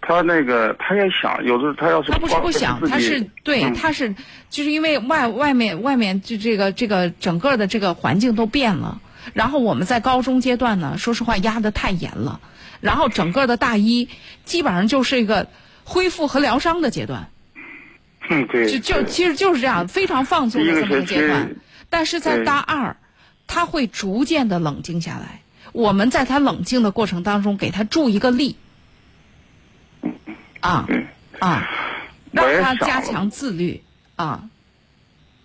他那个他也想，有的时候他要是他不是不想，他是对，嗯他是就是因为外外面外面就这个这个整个的这个环境都变了，然后我们在高中阶段呢，说实话压的太严了，然后整个的大一基本上就是一个恢复和疗伤的阶段。嗯，对，就就其实就是这样，非常放纵的这么一个阶段。但是在大二，他会逐渐的冷静下来。我们在他冷静的过程当中，给他助一个力。啊啊，让他加强自律啊。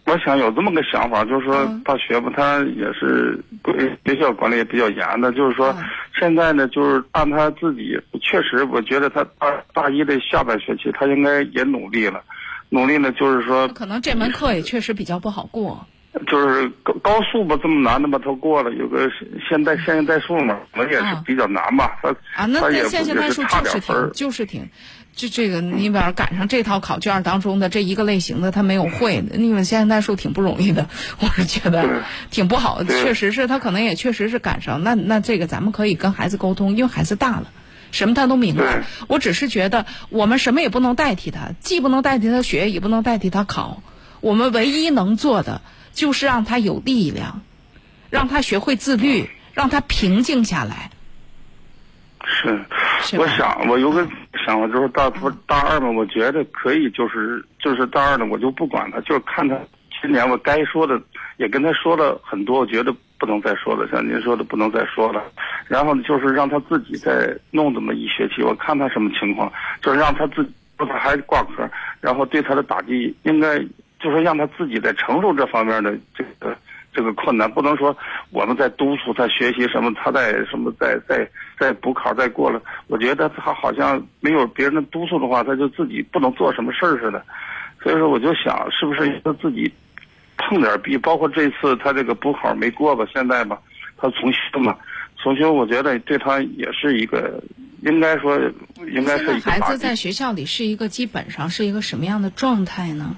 我想有这么个想法，就是说嗯大学吧，他也是对学校管理也比较严的，就是说嗯现在呢，就是按他自己，确实我觉得他大大一的下半学期他应该也努力了，努力呢就是说可能这门课也确实比较不好过。就是高高数吧这么难的吧，他过了，有个现代线性代数嘛，可能也是啊比较难吧，他啊，那那线性代数就是挺，就是挺，就这个你比方赶上这套考卷当中的这一个类型的他没有会的，因为线性代数挺不容易的，我是觉得挺不好的，确实是他可能也确实是赶上，那那这个咱们可以跟孩子沟通，因为孩子大了。什么他都明白，我只是觉得我们什么也不能代替他，既不能代替他学，也不能代替他考。我们唯一能做的就是让他有力量，让他学会自律，让他平静下来。是，我想我有个想法，就是大大二嘛，我觉得可以，就是就是大二呢，我就不管他，就是看他今年我该说的也跟他说了很多，我觉得不能再说了，像您说的不能再说了。然后呢，就是让他自己再弄这么一学期，我看他什么情况，就是让他自己他还挂科，然后对他的打击应该就是让他自己在承受这方面的这个。这个困难不能说我们在督促他学习什么，他在什么在在在补考再过了，我觉得他好像没有别人的督促的话，他就自己不能做什么事儿似的。所以说，我就想是不是他自己碰点壁，包括这次他这个补考没过吧，现在吧，他重修嘛，重修，我觉得对他也是一个，应该说应该是。孩子在学校里是一个基本上是一个什么样的状态呢？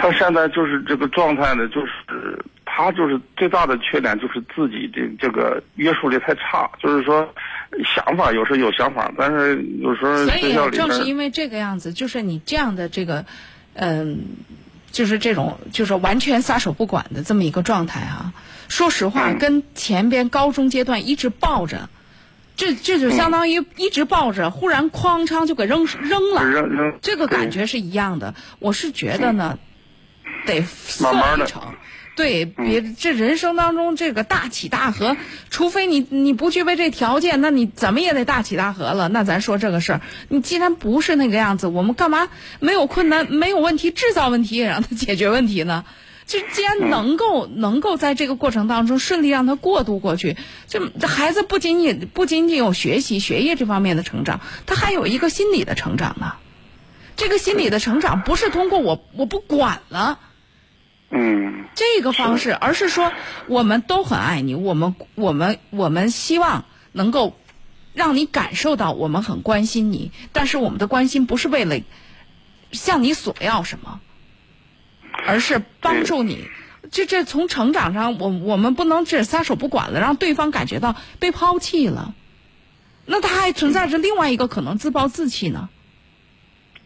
他现在就是这个状态呢，就是。他就是最大的缺点，就是自己的这个约束力太差。就是说，想法有时候有想法，但是有时候学校里正是因为这个样子，就是你这样的这个，嗯，就是这种就是完全撒手不管的这么一个状态啊。说实话，跟前边高中阶段一直抱着，这这就相当于一直抱着，忽然哐当就给扔扔了，扔扔，这个感觉是一样的。我是觉得呢，得 慢慢的。对，别这人生当中这个大起大合，除非你你不具备这条件，那你怎么也得大起大合了。那咱说这个事儿，你既然不是那个样子，我们干嘛没有困难、没有问题制造问题也让他 解决问题呢？就既然能够能够在这个过程当中顺利让他过渡过去，这孩子不仅仅不仅仅有学习学业这方面的成长，他还有一个心理的成长呢。这个心理的成长不是通过我我不管了。嗯，这个方式，而是说我们都很爱你，我们我们我们希望能够让你感受到我们很关心你，但是我们的关心不是为了向你索要什么，而是帮助你。这这从成长上，我我们不能这撒手不管了，让对方感觉到被抛弃了，那他还存在着另外一个可能自暴自弃呢。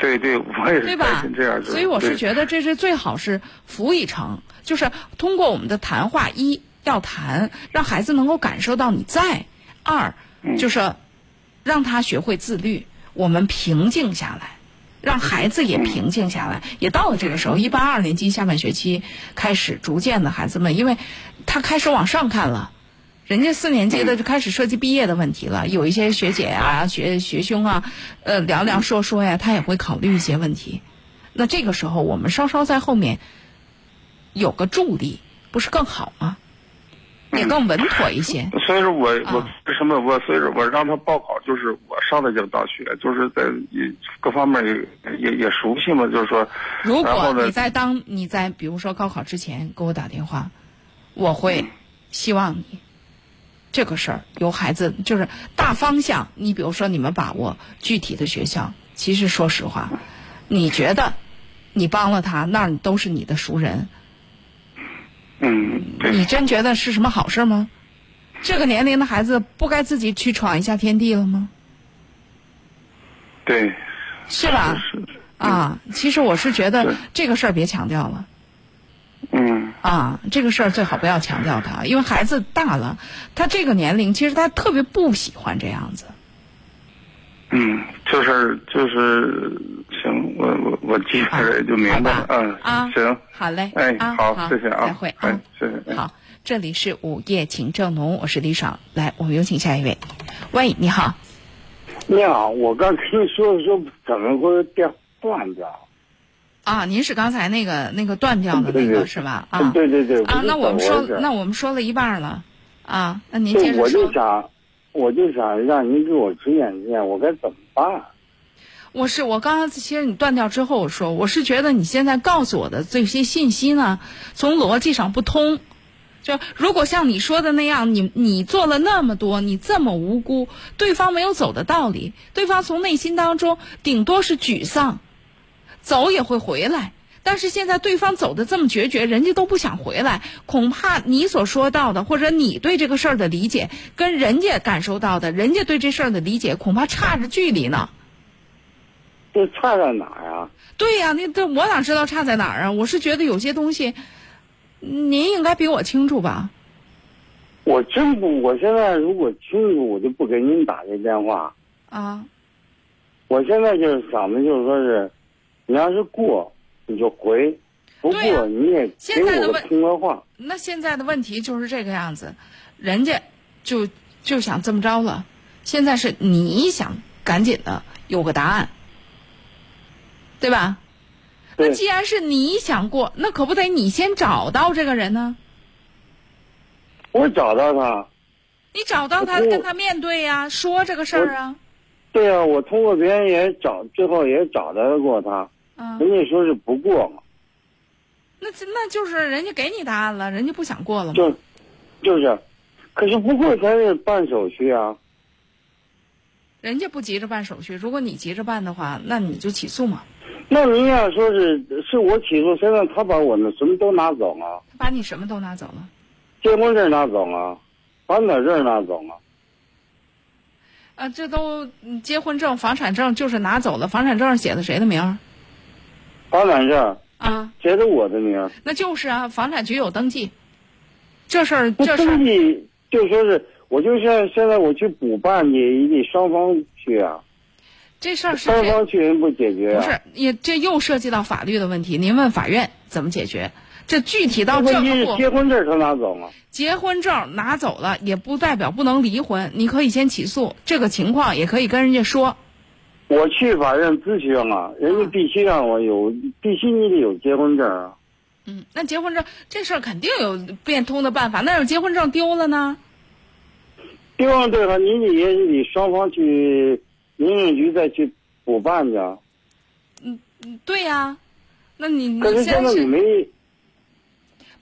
对对，我也是担心这样所以我是觉得这是最好是扶一程，就是通过我们的谈话，一要谈，让孩子能够感受到你在；二就是让他学会自律，我们平静下来，让孩子也平静下来。也到了这个时候，一般二年级下半学期开始，逐渐的孩子们，因为他开始往上看了。人家四年级的就开始涉及毕业的问题了，有一些学姐啊、学学兄啊，呃，聊聊说说呀，他也会考虑一些问题。那这个时候，我们稍稍在后面有个助力，不是更好吗？也更稳妥一些。所以说我我为什么我所以说我让他报考，就是我上的这个大学，就是在各方面也也也熟悉嘛，就是说。如果你在当你在比如说高考之前给我打电话，我会希望你。这个事儿由孩子就是大方向，你比如说你们把握具体的学校，其实说实话，你觉得你帮了他，那儿都是你的熟人。嗯。你真觉得是什么好事吗？这个年龄的孩子不该自己去闯一下天地了吗？对。是吧？是。啊，其实我是觉得这个事儿别强调了。嗯啊，这个事儿最好不要强调他，因为孩子大了，他这个年龄其实他特别不喜欢这样子。嗯，就是就是行，我我我记下来就明白了。嗯啊，行，好嘞，哎，好，谢谢啊，再会啊，谢谢。好，这里是午夜情正浓，我是李爽，来，我们有请下一位。喂，你好。你好，我刚听说说怎么会电断掉？啊，您是刚才那个那个断掉的那个是吧？啊，对对对。啊，那我们说，那我们说了一半了，啊，那您接着说。我就想，我就想让您给我指点指点，我该怎么办？我是我刚刚其实你断掉之后，我说我是觉得你现在告诉我的这些信息呢，从逻辑上不通。就如果像你说的那样，你你做了那么多，你这么无辜，对方没有走的道理，对方从内心当中顶多是沮丧。走也会回来，但是现在对方走的这么决绝，人家都不想回来，恐怕你所说到的，或者你对这个事儿的理解，跟人家感受到的，人家对这事儿的理解，恐怕差着距离呢。这差在哪儿啊？对呀，那这我哪知道差在哪儿啊？我是觉得有些东西，您应该比我清楚吧？我真不，我现在如果清楚，我就不给您打这电话。啊，我现在就是想的，就是说是，你要是过，你就回；不过你也给我个现在的问通个话。那现在的问题就是这个样子，人家就就想这么着了。现在是你想赶紧的有个答案，对吧？那既然是你想过，那可不得你先找到这个人呢？我找到他，你找到他，跟他面对呀、说这个事儿啊。对呀、我通过别人也找，最后也找到过他，嗯，人家说是不过嘛，那这那就是人家给你答案了，人家不想过了吗？就就是，可是不过才是办手续啊。人家不急着办手续，如果你急着办的话，那你就起诉嘛。那您要说是是我起诉，现在他把我那什么都拿走了，他把你什么都拿走了。结婚证拿走了，房产证拿走了，啊，这都嗯结婚证、房产证就是拿走了，房产证上写的谁的名？房产证啊，写的我的名。那就是啊，房产局有登记。这事儿，这事儿登记就说是，我就现现在我去补办去，你得双方去啊，这事儿是双方去人不解决、啊。不是也这又涉及到法律的问题？您问法院怎么解决？这具体到这个步，结婚证他拿走了，结婚证拿走了，也不代表不能离婚。你可以先起诉，这个情况也可以跟人家说。我去法院咨询了，人家必须让我有，必须你得有结婚证啊。嗯，那结婚证这事儿肯定有变通的办法。那要结婚证丢了呢？丢了对了，你得也得双方去民政局再去补办去啊。嗯，对呀、那你你可是现在你没，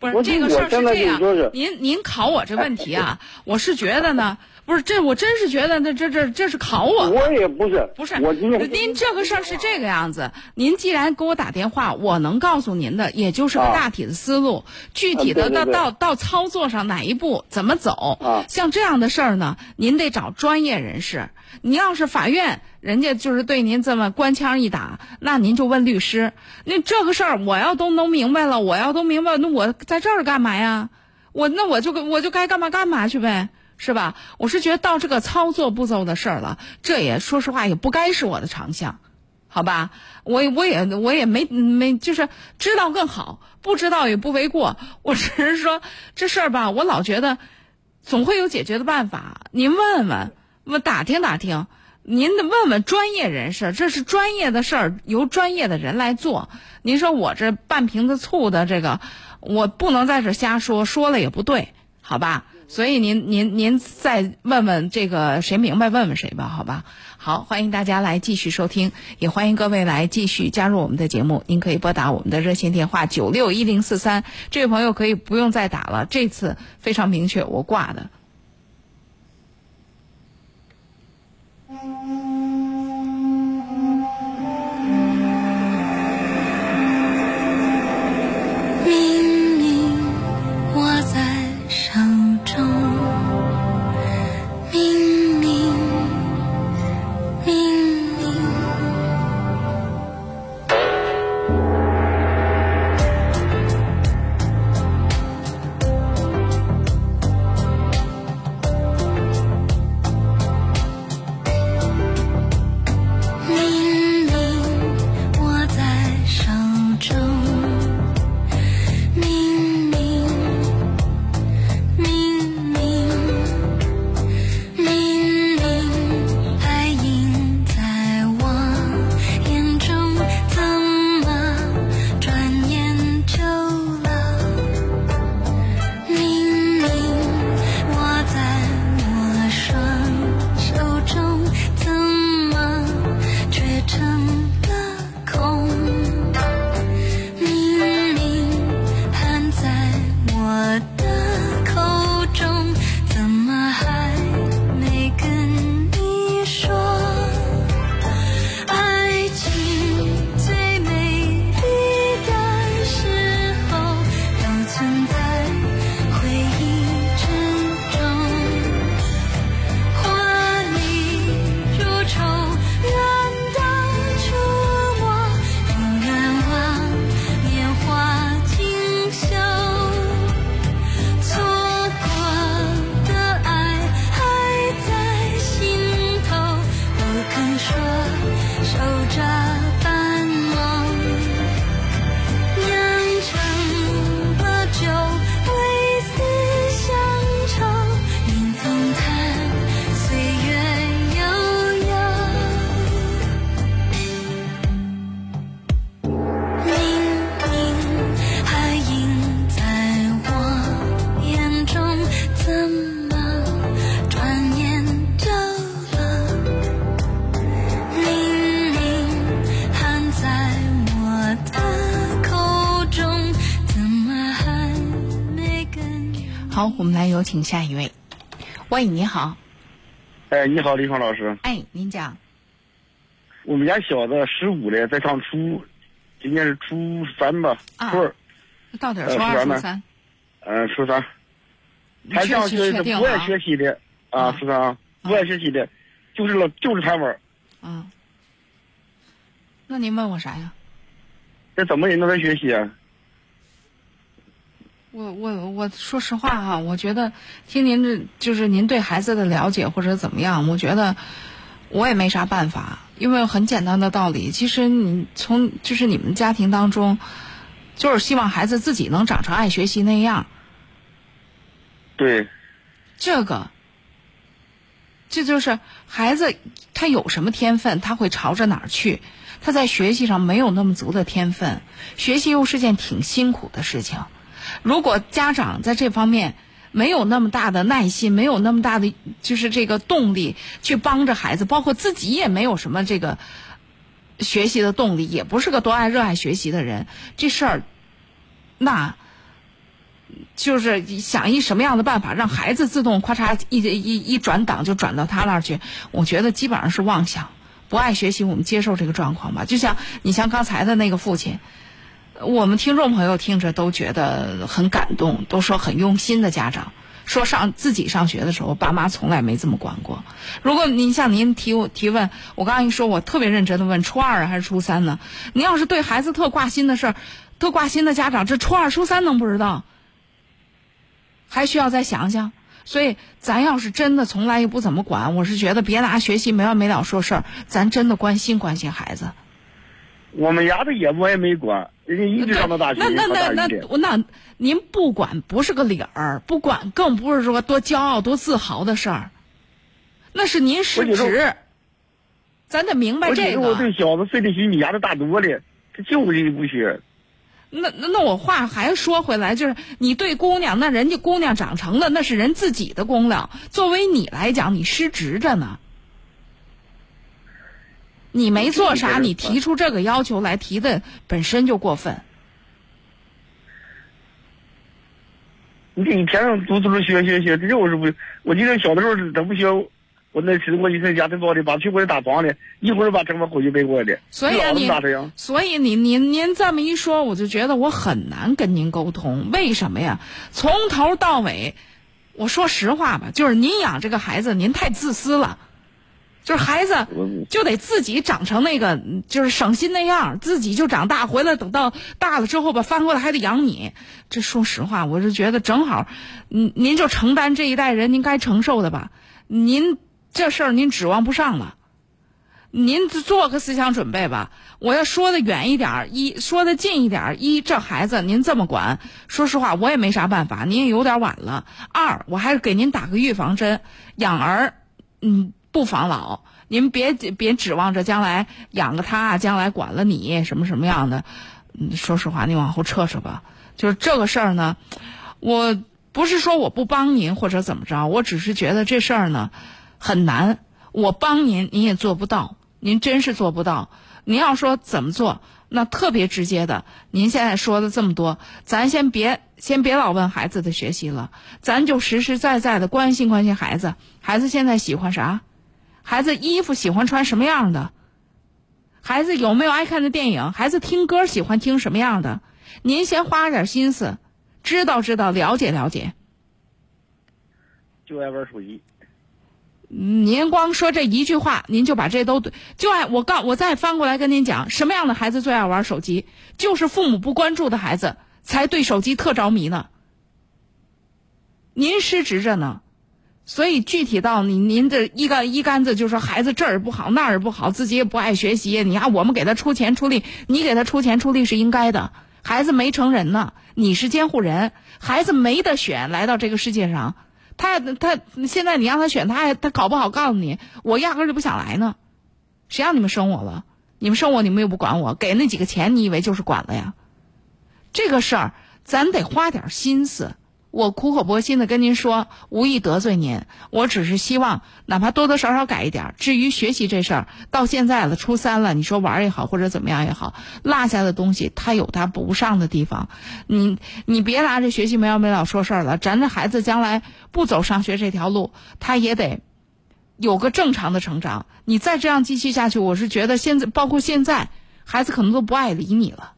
不是这个事儿是这样您您考我这问题啊，我是觉得呢，不是这我真是觉得那这这这是考我。我也不是，不是我今天您这个事儿是这个样子，您既然给我打电话，我能告诉您的也就是个啊大体的思路，具体的到到到操作上哪一步怎么走，啊像这样的事儿呢，您得找专业人士。你要是法院，人家就是对您这么官腔一打，那您就问律师。那这个事儿我要都弄明白了，我要都明白，那我在这儿干嘛呀？我那我就我就该干嘛干嘛去呗，是吧？我是觉得到这个操作步骤的事儿了，这也说实话也不该是我的长项，好吧？我我也我也没没就是知道更好，不知道也不为过。我只是说这事儿吧，我老觉得总会有解决的办法。您问问，问打听打听，您得问问专业人士，这是专业的事儿，由专业的人来做。您说我这半瓶子醋的这个，我不能在这瞎说，说了也不对，好吧？所以您您您再问问这个谁明白，问问谁吧，好吧？好，欢迎大家来继续收听，也欢迎各位来继续加入我们的节目。您可以拨打我们的热线电话九六一零四三，这位朋友可以不用再打了，这次非常明确，我挂的。请下一位。喂，你好。哎，你好，李芳老师。哎，您讲。我们家小子十五了，在上初，今年是初三吧？啊。初二。到底初二、初三？嗯，初三。他上学是不爱学习的啊，初三不爱学习的，就是老，就是贪玩。啊。那您问我啥呀？这怎么引导他学习啊？我我我说实话哈，我觉得听您这就是您对孩子的了解或者怎么样，我觉得我也没啥办法，因为很简单的道理，其实你从就是你们家庭当中，就是希望孩子自己能长成爱学习那样。对。这个，这就是孩子他有什么天分，他会朝着哪儿去。他在学习上没有那么足的天分，学习又是件挺辛苦的事情。如果家长在这方面没有那么大的耐心，没有那么大的就是这个动力去帮着孩子，包括自己也没有什么这个学习的动力，也不是个多爱热爱学习的人，这事儿，那就是想一什么样的办法让孩子自动咔嚓一一一转档就转到他那儿去？我觉得基本上是妄想。不爱学习，我们接受这个状况吧。就像你像刚才的那个父亲，我们听众朋友听着都觉得很感动，都说很用心的家长，说上自己上学的时候，爸妈从来没这么管过。如果您像您提提问，我刚刚一说，我特别认真的问，初二还是初三呢？您要是对孩子特挂心的事儿，特挂心的家长，这初二、初三能不知道？还需要再想想。所以，咱要是真的从来也不怎么管，我是觉得别拿学习没完没了说事儿，咱真的关心关心孩子。我们家的也我也没管，人家一直上到大学，那那那那那，您不管不是个理儿，不管更不是说多骄傲多自豪的事儿，那是您失职。咱得明白这个。我这小子睡得比你家的大多了，他就是不学。那那那我话还说回来，就是你对姑娘，那人家姑娘长成了，那是人自己的功劳。作为你来讲，你失职着呢。你没做啥，你提出这个要求来，提的本身就过分。你这一天上嘟嘟学学学，这就是不？我记得小的时候真不学。我那是我以前家庭暴力，把屁股给打黄的，一会儿把整个口气背过来的。所以啊你，所以你您您这么一说，我就觉得我很难跟您沟通。为什么呀？从头到尾，我说实话吧，就是您养这个孩子，您太自私了。就是孩子就得自己长成那个，就是省心那样，自己就长大回来，等到大了之后吧，翻过来还得养你。这说实话，我是觉得正好，您您就承担这一代人您该承受的吧，您。这事儿您指望不上了，您做个思想准备吧。我要说的远一点，一说的近一点，一这孩子您这么管，说实话我也没啥办法，您也有点晚了。二，我还是给您打个预防针，养儿，嗯，不防老。您别别指望着将来养了他，将来管了你什么什么样的。说实话，你往后撤撤吧。就是这个事儿呢，我不是说我不帮您或者怎么着，我只是觉得这事儿呢。很难，我帮您，您也做不到，您真是做不到。您要说怎么做，那特别直接的。您现在说的这么多，咱先别先别老问孩子的学习了，咱就实实在在的关心关心孩子。孩子现在喜欢啥？孩子衣服喜欢穿什么样的？孩子有没有爱看的电影？孩子听歌喜欢听什么样的？您先花点心思，知道知道，了解了解。就爱玩手机。您光说这一句话，您就把这都对，就爱我告我再翻过来跟您讲，什么样的孩子最爱玩手机？就是父母不关注的孩子才对手机特着迷呢。您失职着呢，所以具体到您您这一竿一竿子就说孩子这儿不好那儿不好，自己也不爱学习。你看我们给他出钱出力，你给他出钱出力是应该的。孩子没成人呢，你是监护人，孩子没得选，来到这个世界上。他他现在你让他选，他还他搞不好告诉你，我压根就不想来呢。谁让你们生我了？你们生我，你们又不管我，给那几个钱，你以为就是管了呀？这个事儿咱得花点心思。我苦口婆心的跟您说，无意得罪您，我只是希望哪怕多多少少改一点。至于学习这事儿，到现在了，初三了，你说玩也好，或者怎么样也好，落下的东西他有他不上的地方，你你别拿着学习没完没了说事儿了。咱这孩子将来不走上学这条路，他也得有个正常的成长。你再这样继续下去，我是觉得现在包括现在，孩子可能都不爱理你了。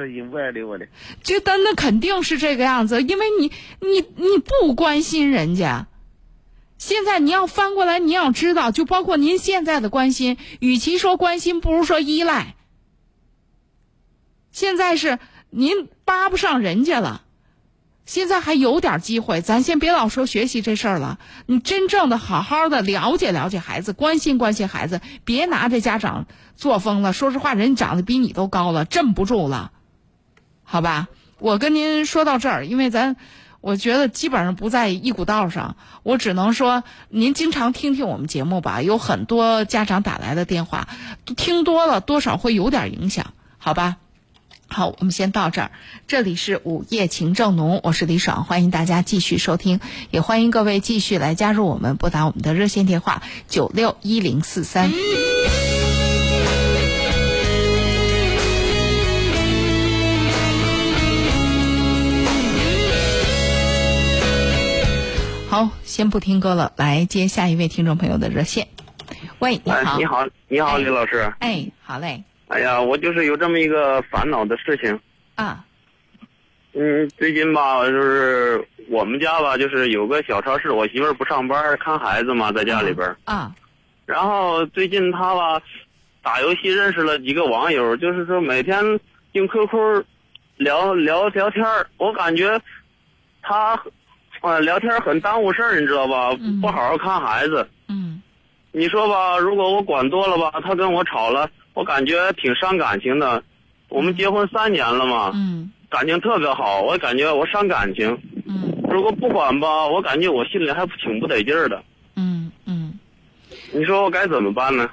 是因不爱理我的，觉得那肯定是这个样子，因为你你你不关心人家。现在你要翻过来，你要知道，就包括您现在的关心，与其说关心，不如说依赖。现在是您扒不上人家了，现在还有点机会，咱先别老说学习这事儿了，你真正的好好的了解了解孩子，关心关心孩子，别拿着家长作风了。说实话，人长得比你都高了，镇不住了。好吧，我跟您说到这儿，因为咱我觉得基本上不在一股道上，我只能说您经常听听我们节目吧，有很多家长打来的电话，听多了多少会有点影响，好吧？好，我们先到这儿。这里是午夜情正浓，我是李爽，欢迎大家继续收听，也欢迎各位继续来加入我们，拨打我们的热线电话九六一零四三。好，先不听歌了，来接下一位听众朋友的热线。喂，你好，你好，你好，李老师。哎，好嘞。哎呀，我就是有这么一个烦恼的事情。啊。嗯，最近吧，就是我们家吧，就是有个小超市，我媳妇儿不上班，看孩子嘛，在家里边。啊。然后最近她吧，打游戏认识了几个网友，就是说每天用 QQ 聊聊聊天我感觉她。啊，聊天很耽误事儿，你知道吧？不好好看孩子。嗯。你说吧，如果我管多了吧，他跟我吵了，我感觉挺伤感情的。我们结婚三年了嘛。嗯。感情特别好，我感觉我伤感情。嗯。如果不管吧，我感觉我心里还挺不得劲儿的。嗯嗯。你说我该怎么办呢？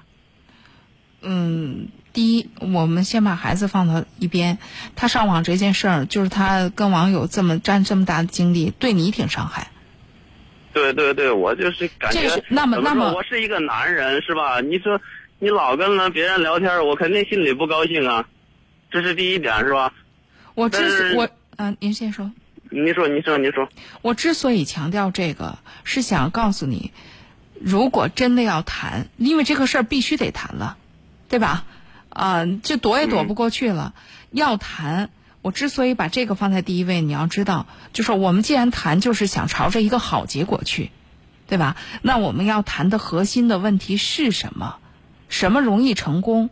嗯。第一，我们先把孩子放到一边。他上网这件事儿，就是他跟网友这么占这么大的精力，对你挺伤害。对对对，我就是感觉。那么那么，我是一个男人是吧？你说你老跟了别人聊天，我肯定心里不高兴啊。这是第一点是吧？我之我嗯，您先说。您说，您说，您说。我之所以强调这个，是想告诉你，如果真的要谈，因为这个事儿必须得谈了，对吧？啊，就躲也躲不过去了。要谈，我之所以把这个放在第一位，你要知道，就是我们既然谈，就是想朝着一个好结果去，对吧？那我们要谈的核心的问题是什么？什么容易成功？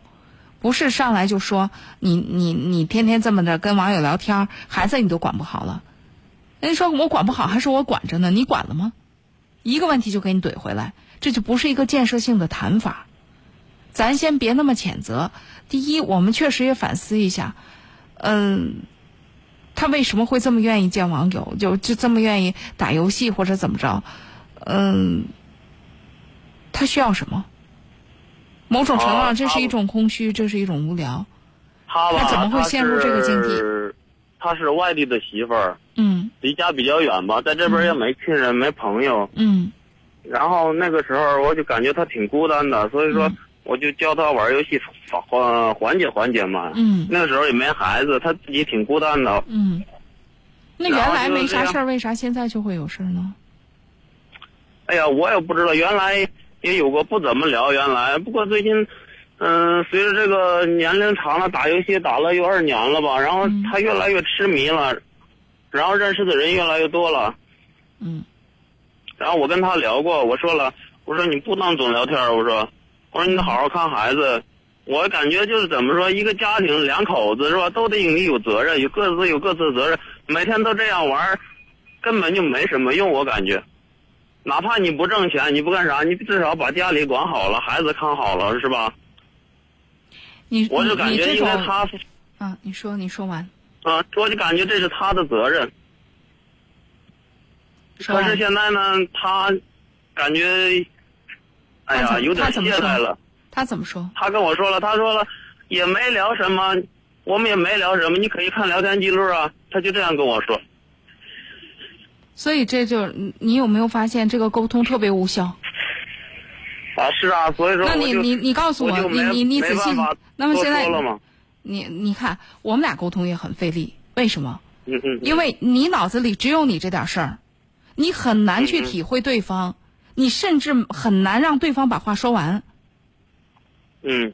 不是上来就说你你你天天这么着跟网友聊天，孩子你都管不好了。人家说我管不好，还是我管着呢？你管了吗？一个问题就给你怼回来，这就不是一个建设性的谈法。咱先别那么谴责。第一，我们确实也反思一下，嗯，他为什么会这么愿意见网友，就就这么愿意打游戏或者怎么着？嗯，他需要什么？某种程度上，这是一种空虚，这是一种无聊。他他怎么会陷入这个境地？他是外地的媳妇儿，嗯，离家比较远吧，在这边也没亲人，没朋友，嗯。然后那个时候，我就感觉他挺孤单的，所以说。我就教他玩游戏，缓缓解缓解嘛。嗯。那个时候也没孩子，他自己挺孤单的。嗯。那原来没啥事儿，为啥现在就会有事儿呢？哎呀，我也不知道，原来也有过不怎么聊。原来，不过最近，嗯，随着这个年龄长了，打游戏打了有二年了吧，然后他越来越痴迷了，然后认识的人越来越多了。嗯。然后我跟他聊过，我说了，我说你不能总聊天，我说。我说你得好好看孩子，我感觉就是怎么说，一个家庭两口子是吧，都得你有责任，有各自有各自的责任。每天都这样玩，根本就没什么用。我感觉，哪怕你不挣钱，你不干啥，你至少把家里管好了，孩子看好了，是吧？你我就感觉应该他，啊，你说你说完。啊，我就感觉这是他的责任。可是现在呢，他感觉。哎呀，有点懈怠了。他怎么说？他跟我说了，他说了，也没聊什么，我们也没聊什么。你可以看聊天记录啊。他就这样跟我说。所以这就你你有没有发现这个沟通特别无效？啊，是啊，所以说那你你你告诉我你你你仔细那么现在你你看我们俩沟通也很费力，为什么？嗯嗯，因为你脑子里只有你这点事儿，你很难去体会对方，你甚至很难让对方把话说完。嗯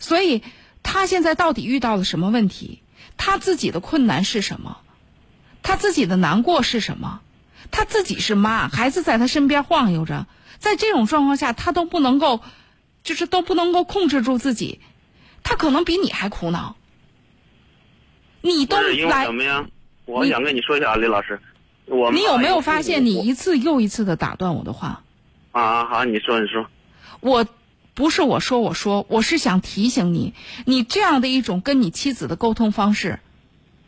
所以他现在到底遇到了什么问题？他自己的困难是什么？他自己的难过是什么？他自己是妈，孩子在他身边晃悠着，在这种状况下，他都不能够，就是都不能够控制住自己，他可能比你还苦恼。你都不是因为来什么呀？我想跟你说一下，李老师，我你有没有发现，你一次又一次的打断我的话？啊啊好，你说你说，我不是我说我说，我是想提醒你，你这样的一种跟你妻子的沟通方式，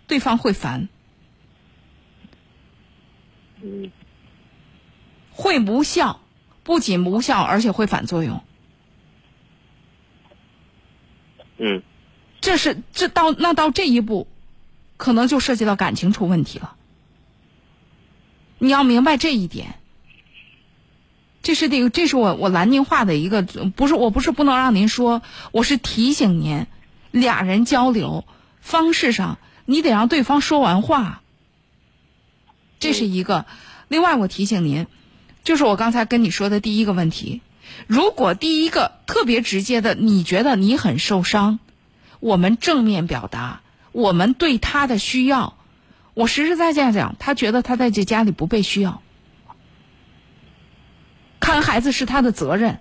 对方会烦，嗯会无效，不仅无效，而且会反作用。嗯这是这到那到这一步，可能就涉及到感情出问题了。你要明白这一点。这是这个，这是我我拦您话的一个，不是我不是不能让您说，我是提醒您，俩人交流方式上，你得让对方说完话。这是一个。另外，我提醒您，就是我刚才跟你说的第一个问题，如果第一个特别直接的，你觉得你很受伤，我们正面表达我们对他的需要。我实实在在讲，他觉得他在这家里不被需要，看孩子是他的责任。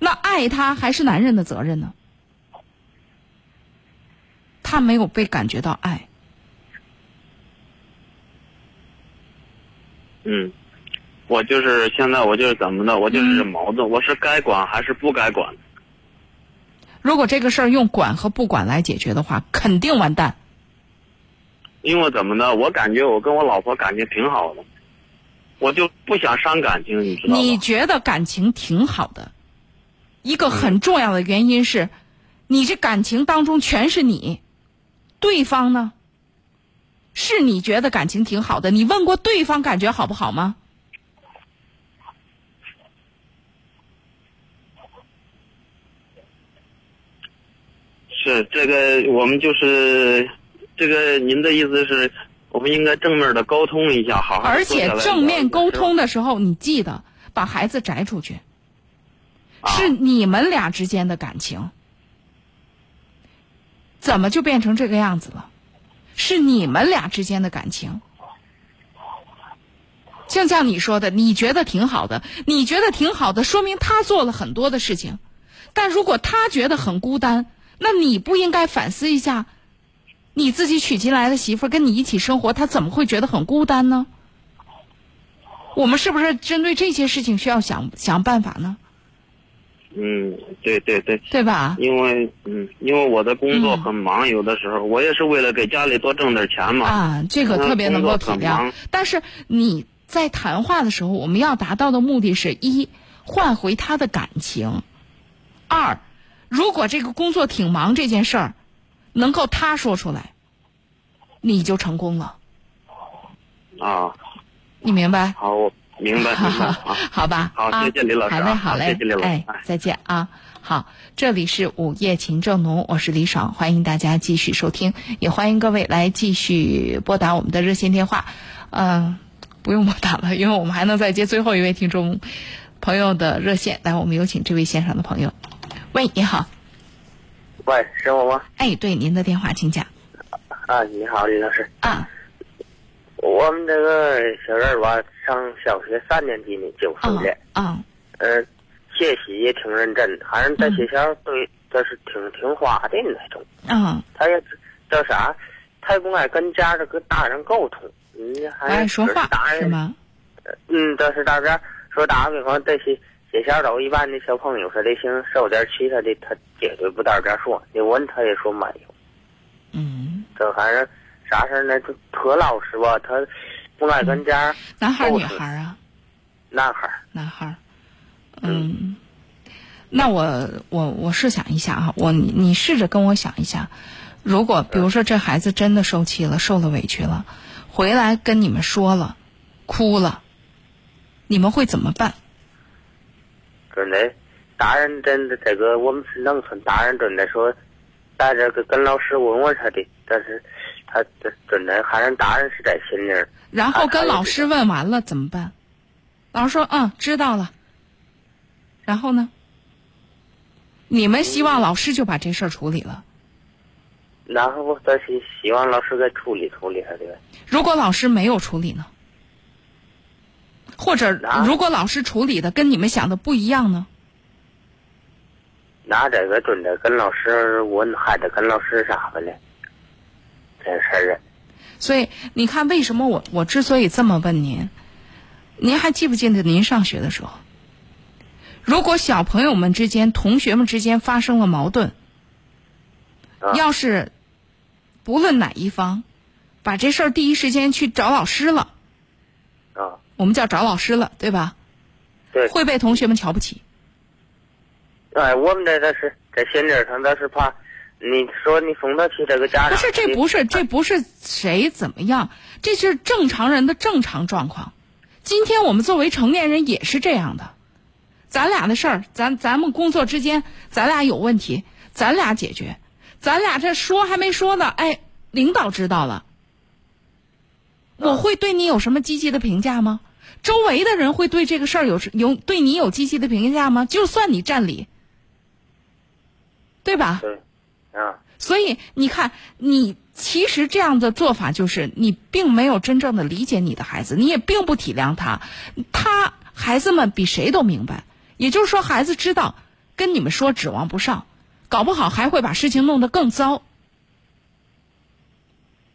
那爱他还是男人的责任呢？他没有被感觉到爱。嗯，我就是现在我就是怎么的，我就是矛盾，我是该管还是不该管？如果这个事儿用管和不管来解决的话，肯定完蛋。因为怎么的，我感觉我跟我老婆感情挺好的，我就不想伤感情，你知道吗？你觉得感情挺好的，一个很重要的原因是，你这感情当中全是你，对方呢？是你觉得感情挺好的，你问过对方感觉好不好吗？是这个，我们就是这个，您的意思是，我们应该正面的沟通一下，好好地而且正面沟通的时候，你记得把孩子摘出去，是你们俩之间的感情，怎么就变成这个样子了？是你们俩之间的感情。就像你说的，你觉得挺好的，你觉得挺好的，说明他做了很多的事情。但如果他觉得很孤单，那你不应该反思一下，你自己娶进来的媳妇儿跟你一起生活，她怎么会觉得很孤单呢？我们是不是针对这些事情需要想想办法呢？嗯，对对对，对吧？因为嗯，因为我的工作很忙，有的时候我也是为了给家里多挣点钱嘛。啊，这个特别能够体谅。但是你在谈话的时候，我们要达到的目的是一换回他的感情，二如果这个工作挺忙这件事儿，能够他说出来，你就成功了。啊，你明白？好，我明白 明白。好，好吧，好啊谢谢李老师啊好嘞，好嘞，谢谢李老师哎，再见啊。好，这里是午夜情正浓，我是李爽，欢迎大家继续收听，也欢迎各位来继续拨打我们的热线电话。嗯、不用拨打了，因为我们还能再接最后一位听众朋友的热线。来，我们有请这位线上的朋友。喂，你好，喂，是我吗？哎，对，您的电话请讲。啊，你好，李老师。啊。我们这个小人儿吧，上小学三年级呢，九岁了。啊。呃，学习也挺认真，反正在学校对，就是挺听话的那种。嗯。他也叫啥？他也不爱跟家这个大人沟通，你还爱说话大人是吗？嗯，但是大家说打个比方，这些学校都一般的小朋友说的行受点气他的，他绝对不到这儿说。你问他也说没有。嗯。这还是啥事儿呢？就特老实吧，他不爱跟家。男孩儿女孩儿啊？男孩儿。男孩儿。嗯。那我我我试想一下啊，我你你试着跟我想一下，如果比如说这孩子真的受气了，受了委屈了，回来跟你们说了，哭了，你们会怎么办？真的，大人真的这个我们是农村，大人真的说，在这个跟老师问问他的，但是他这真的还是大人是在心里。然后跟老师问完了怎么办？老师说嗯知道了。然后呢？你们希望老师就把这事儿处理了？然后我再希希望老师再处理处理他的。如果老师没有处理呢？或者如果老师处理的跟你们想的不一样呢？那这个准的跟老师我，还得跟老师啥的嘞？这事儿。所以你看，为什么我我之所以这么问您，您还记不记得您上学的时候？如果小朋友们之间、同学们之间发生了矛盾，要是不论哪一方把这事儿第一时间去找老师了，啊，我们叫找老师了，对吧？对，会被同学们瞧不起。哎，我们这这是在心理上，倒是怕你说你送他去这个家。不是，这不是，这不是谁怎么样，这是正常人的正常状况。今天我们作为成年人也是这样的。咱俩的事儿，咱咱们工作之间，咱俩有问题，咱俩解决。咱俩这说还没说呢，哎，领导知道了，我会对你有什么积极的评价吗？周围的人会对这个事儿有有对你有积极的评价吗？就算你占理，对吧？对，啊。所以你看，你其实这样的做法就是你并没有真正的理解你的孩子，你也并不体谅他，他孩子们比谁都明白。也就是说，孩子知道跟你们说指望不上，搞不好还会把事情弄得更糟。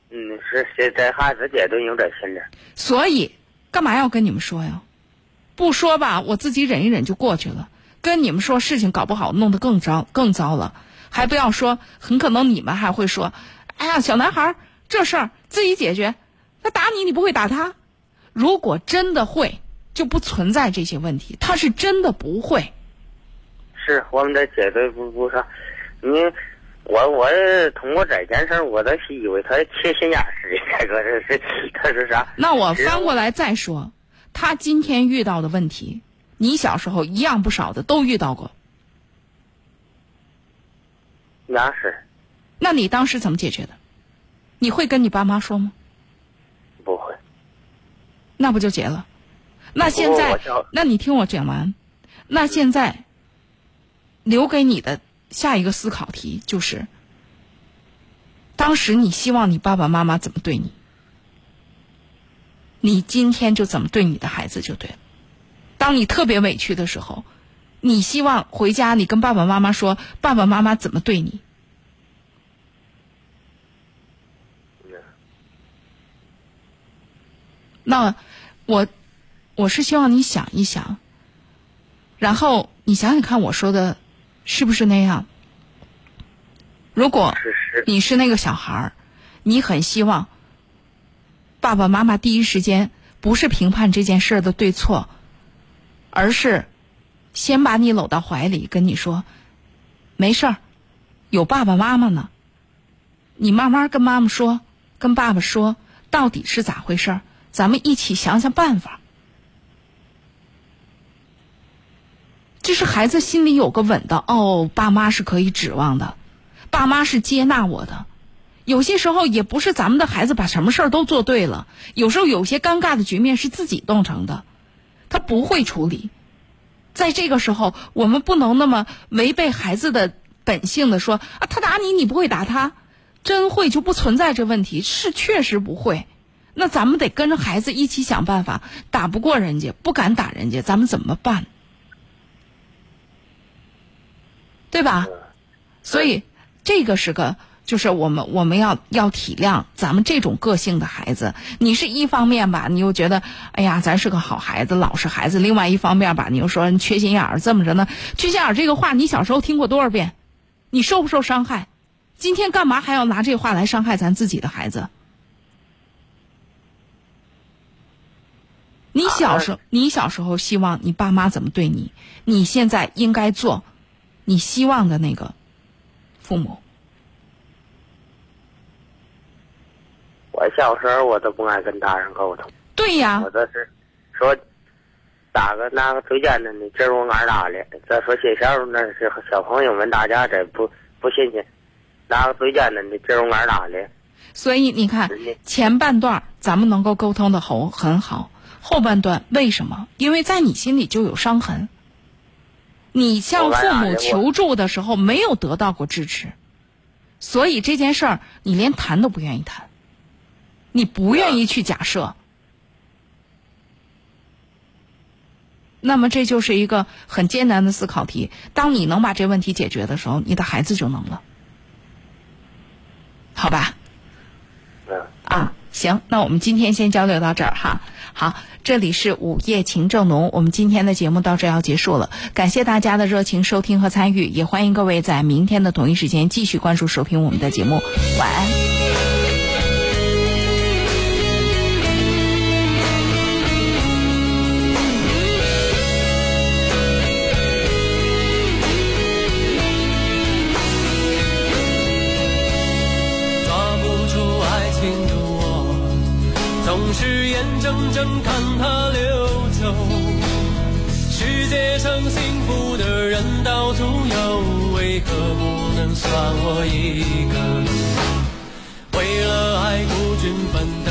嗯，是现在孩子也都有点心理。所以，干嘛要跟你们说呀？不说吧，我自己忍一忍就过去了。跟你们说，事情搞不好弄得更糟更糟了。还不要说，很可能你们还会说：“哎呀，小男孩这事儿自己解决，他打你，你不会打他。”如果真的会。就不存在这些问题，他是真的不会。是我们这绝对不不是你，我我是通过这件事，我都是以为他缺心眼儿似的，他 说这是他是啥？那我翻过来再说，他今天遇到的问题，你小时候一样不少的都遇到过。那是。那你当时怎么解决的？你会跟你爸妈说吗？不会。那不就结了？那现在，那你听我讲完。那现在留给你的下一个思考题就是：当时你希望你爸爸妈妈怎么对你，你今天就怎么对你的孩子就对了。当你特别委屈的时候，你希望回家你跟爸爸妈妈说爸爸妈妈怎么对你。那我。我是希望你想一想，然后你想想看，我说的是不是那样？如果你是那个小孩儿，你很希望爸爸妈妈第一时间不是评判这件事的对错，而是先把你搂到怀里，跟你说没事儿，有爸爸妈妈呢。你慢慢跟妈妈说，跟爸爸说，到底是咋回事儿？咱们一起想想办法。这是孩子心里有个稳的哦，爸妈是可以指望的，爸妈是接纳我的。有些时候也不是咱们的孩子把什么事儿都做对了，有时候有些尴尬的局面是自己弄成的，他不会处理。在这个时候，我们不能那么违背孩子的本性的说啊，他打你，你不会打他，真会就不存在这问题，是确实不会。那咱们得跟着孩子一起想办法，打不过人家，不敢打人家，咱们怎么办？对吧？所以这个是个，就是我们我们要要体谅咱们这种个性的孩子。你是一方面吧，你又觉得哎呀，咱是个好孩子、老实孩子；另外一方面吧，你又说人缺心眼儿，这么着呢？缺心眼儿这个话，你小时候听过多少遍？你受不受伤害？今天干嘛还要拿这话来伤害咱自己的孩子？你小时候，你小时候希望你爸妈怎么对你？你现在应该做。你希望的那个父母，我小时候我都不爱跟大人沟通。对呀。我这是说打个拿个最简单的，这是我俺打的。再说学校那是小朋友们，打架这不不新鲜。拿个最简单的，这是我俺打的。所以你看，前半段咱们能够沟通的很很好，后半段为什么？因为在你心里就有伤痕。你向父母求助的时候没有得到过支持，所以这件事儿你连谈都不愿意谈，你不愿意去假设。那么这就是一个很艰难的思考题。当你能把这问题解决的时候，你的孩子就能了，好吧？啊，行，那我们今天先交流到这儿哈。好，这里是午夜情正浓，我们今天的节目到这要结束了，感谢大家的热情收听和参与，也欢迎各位在明天的同一时间继续关注收听我们的节目，晚安。到处有，为何不能算我一个？为了爱孤军奋斗，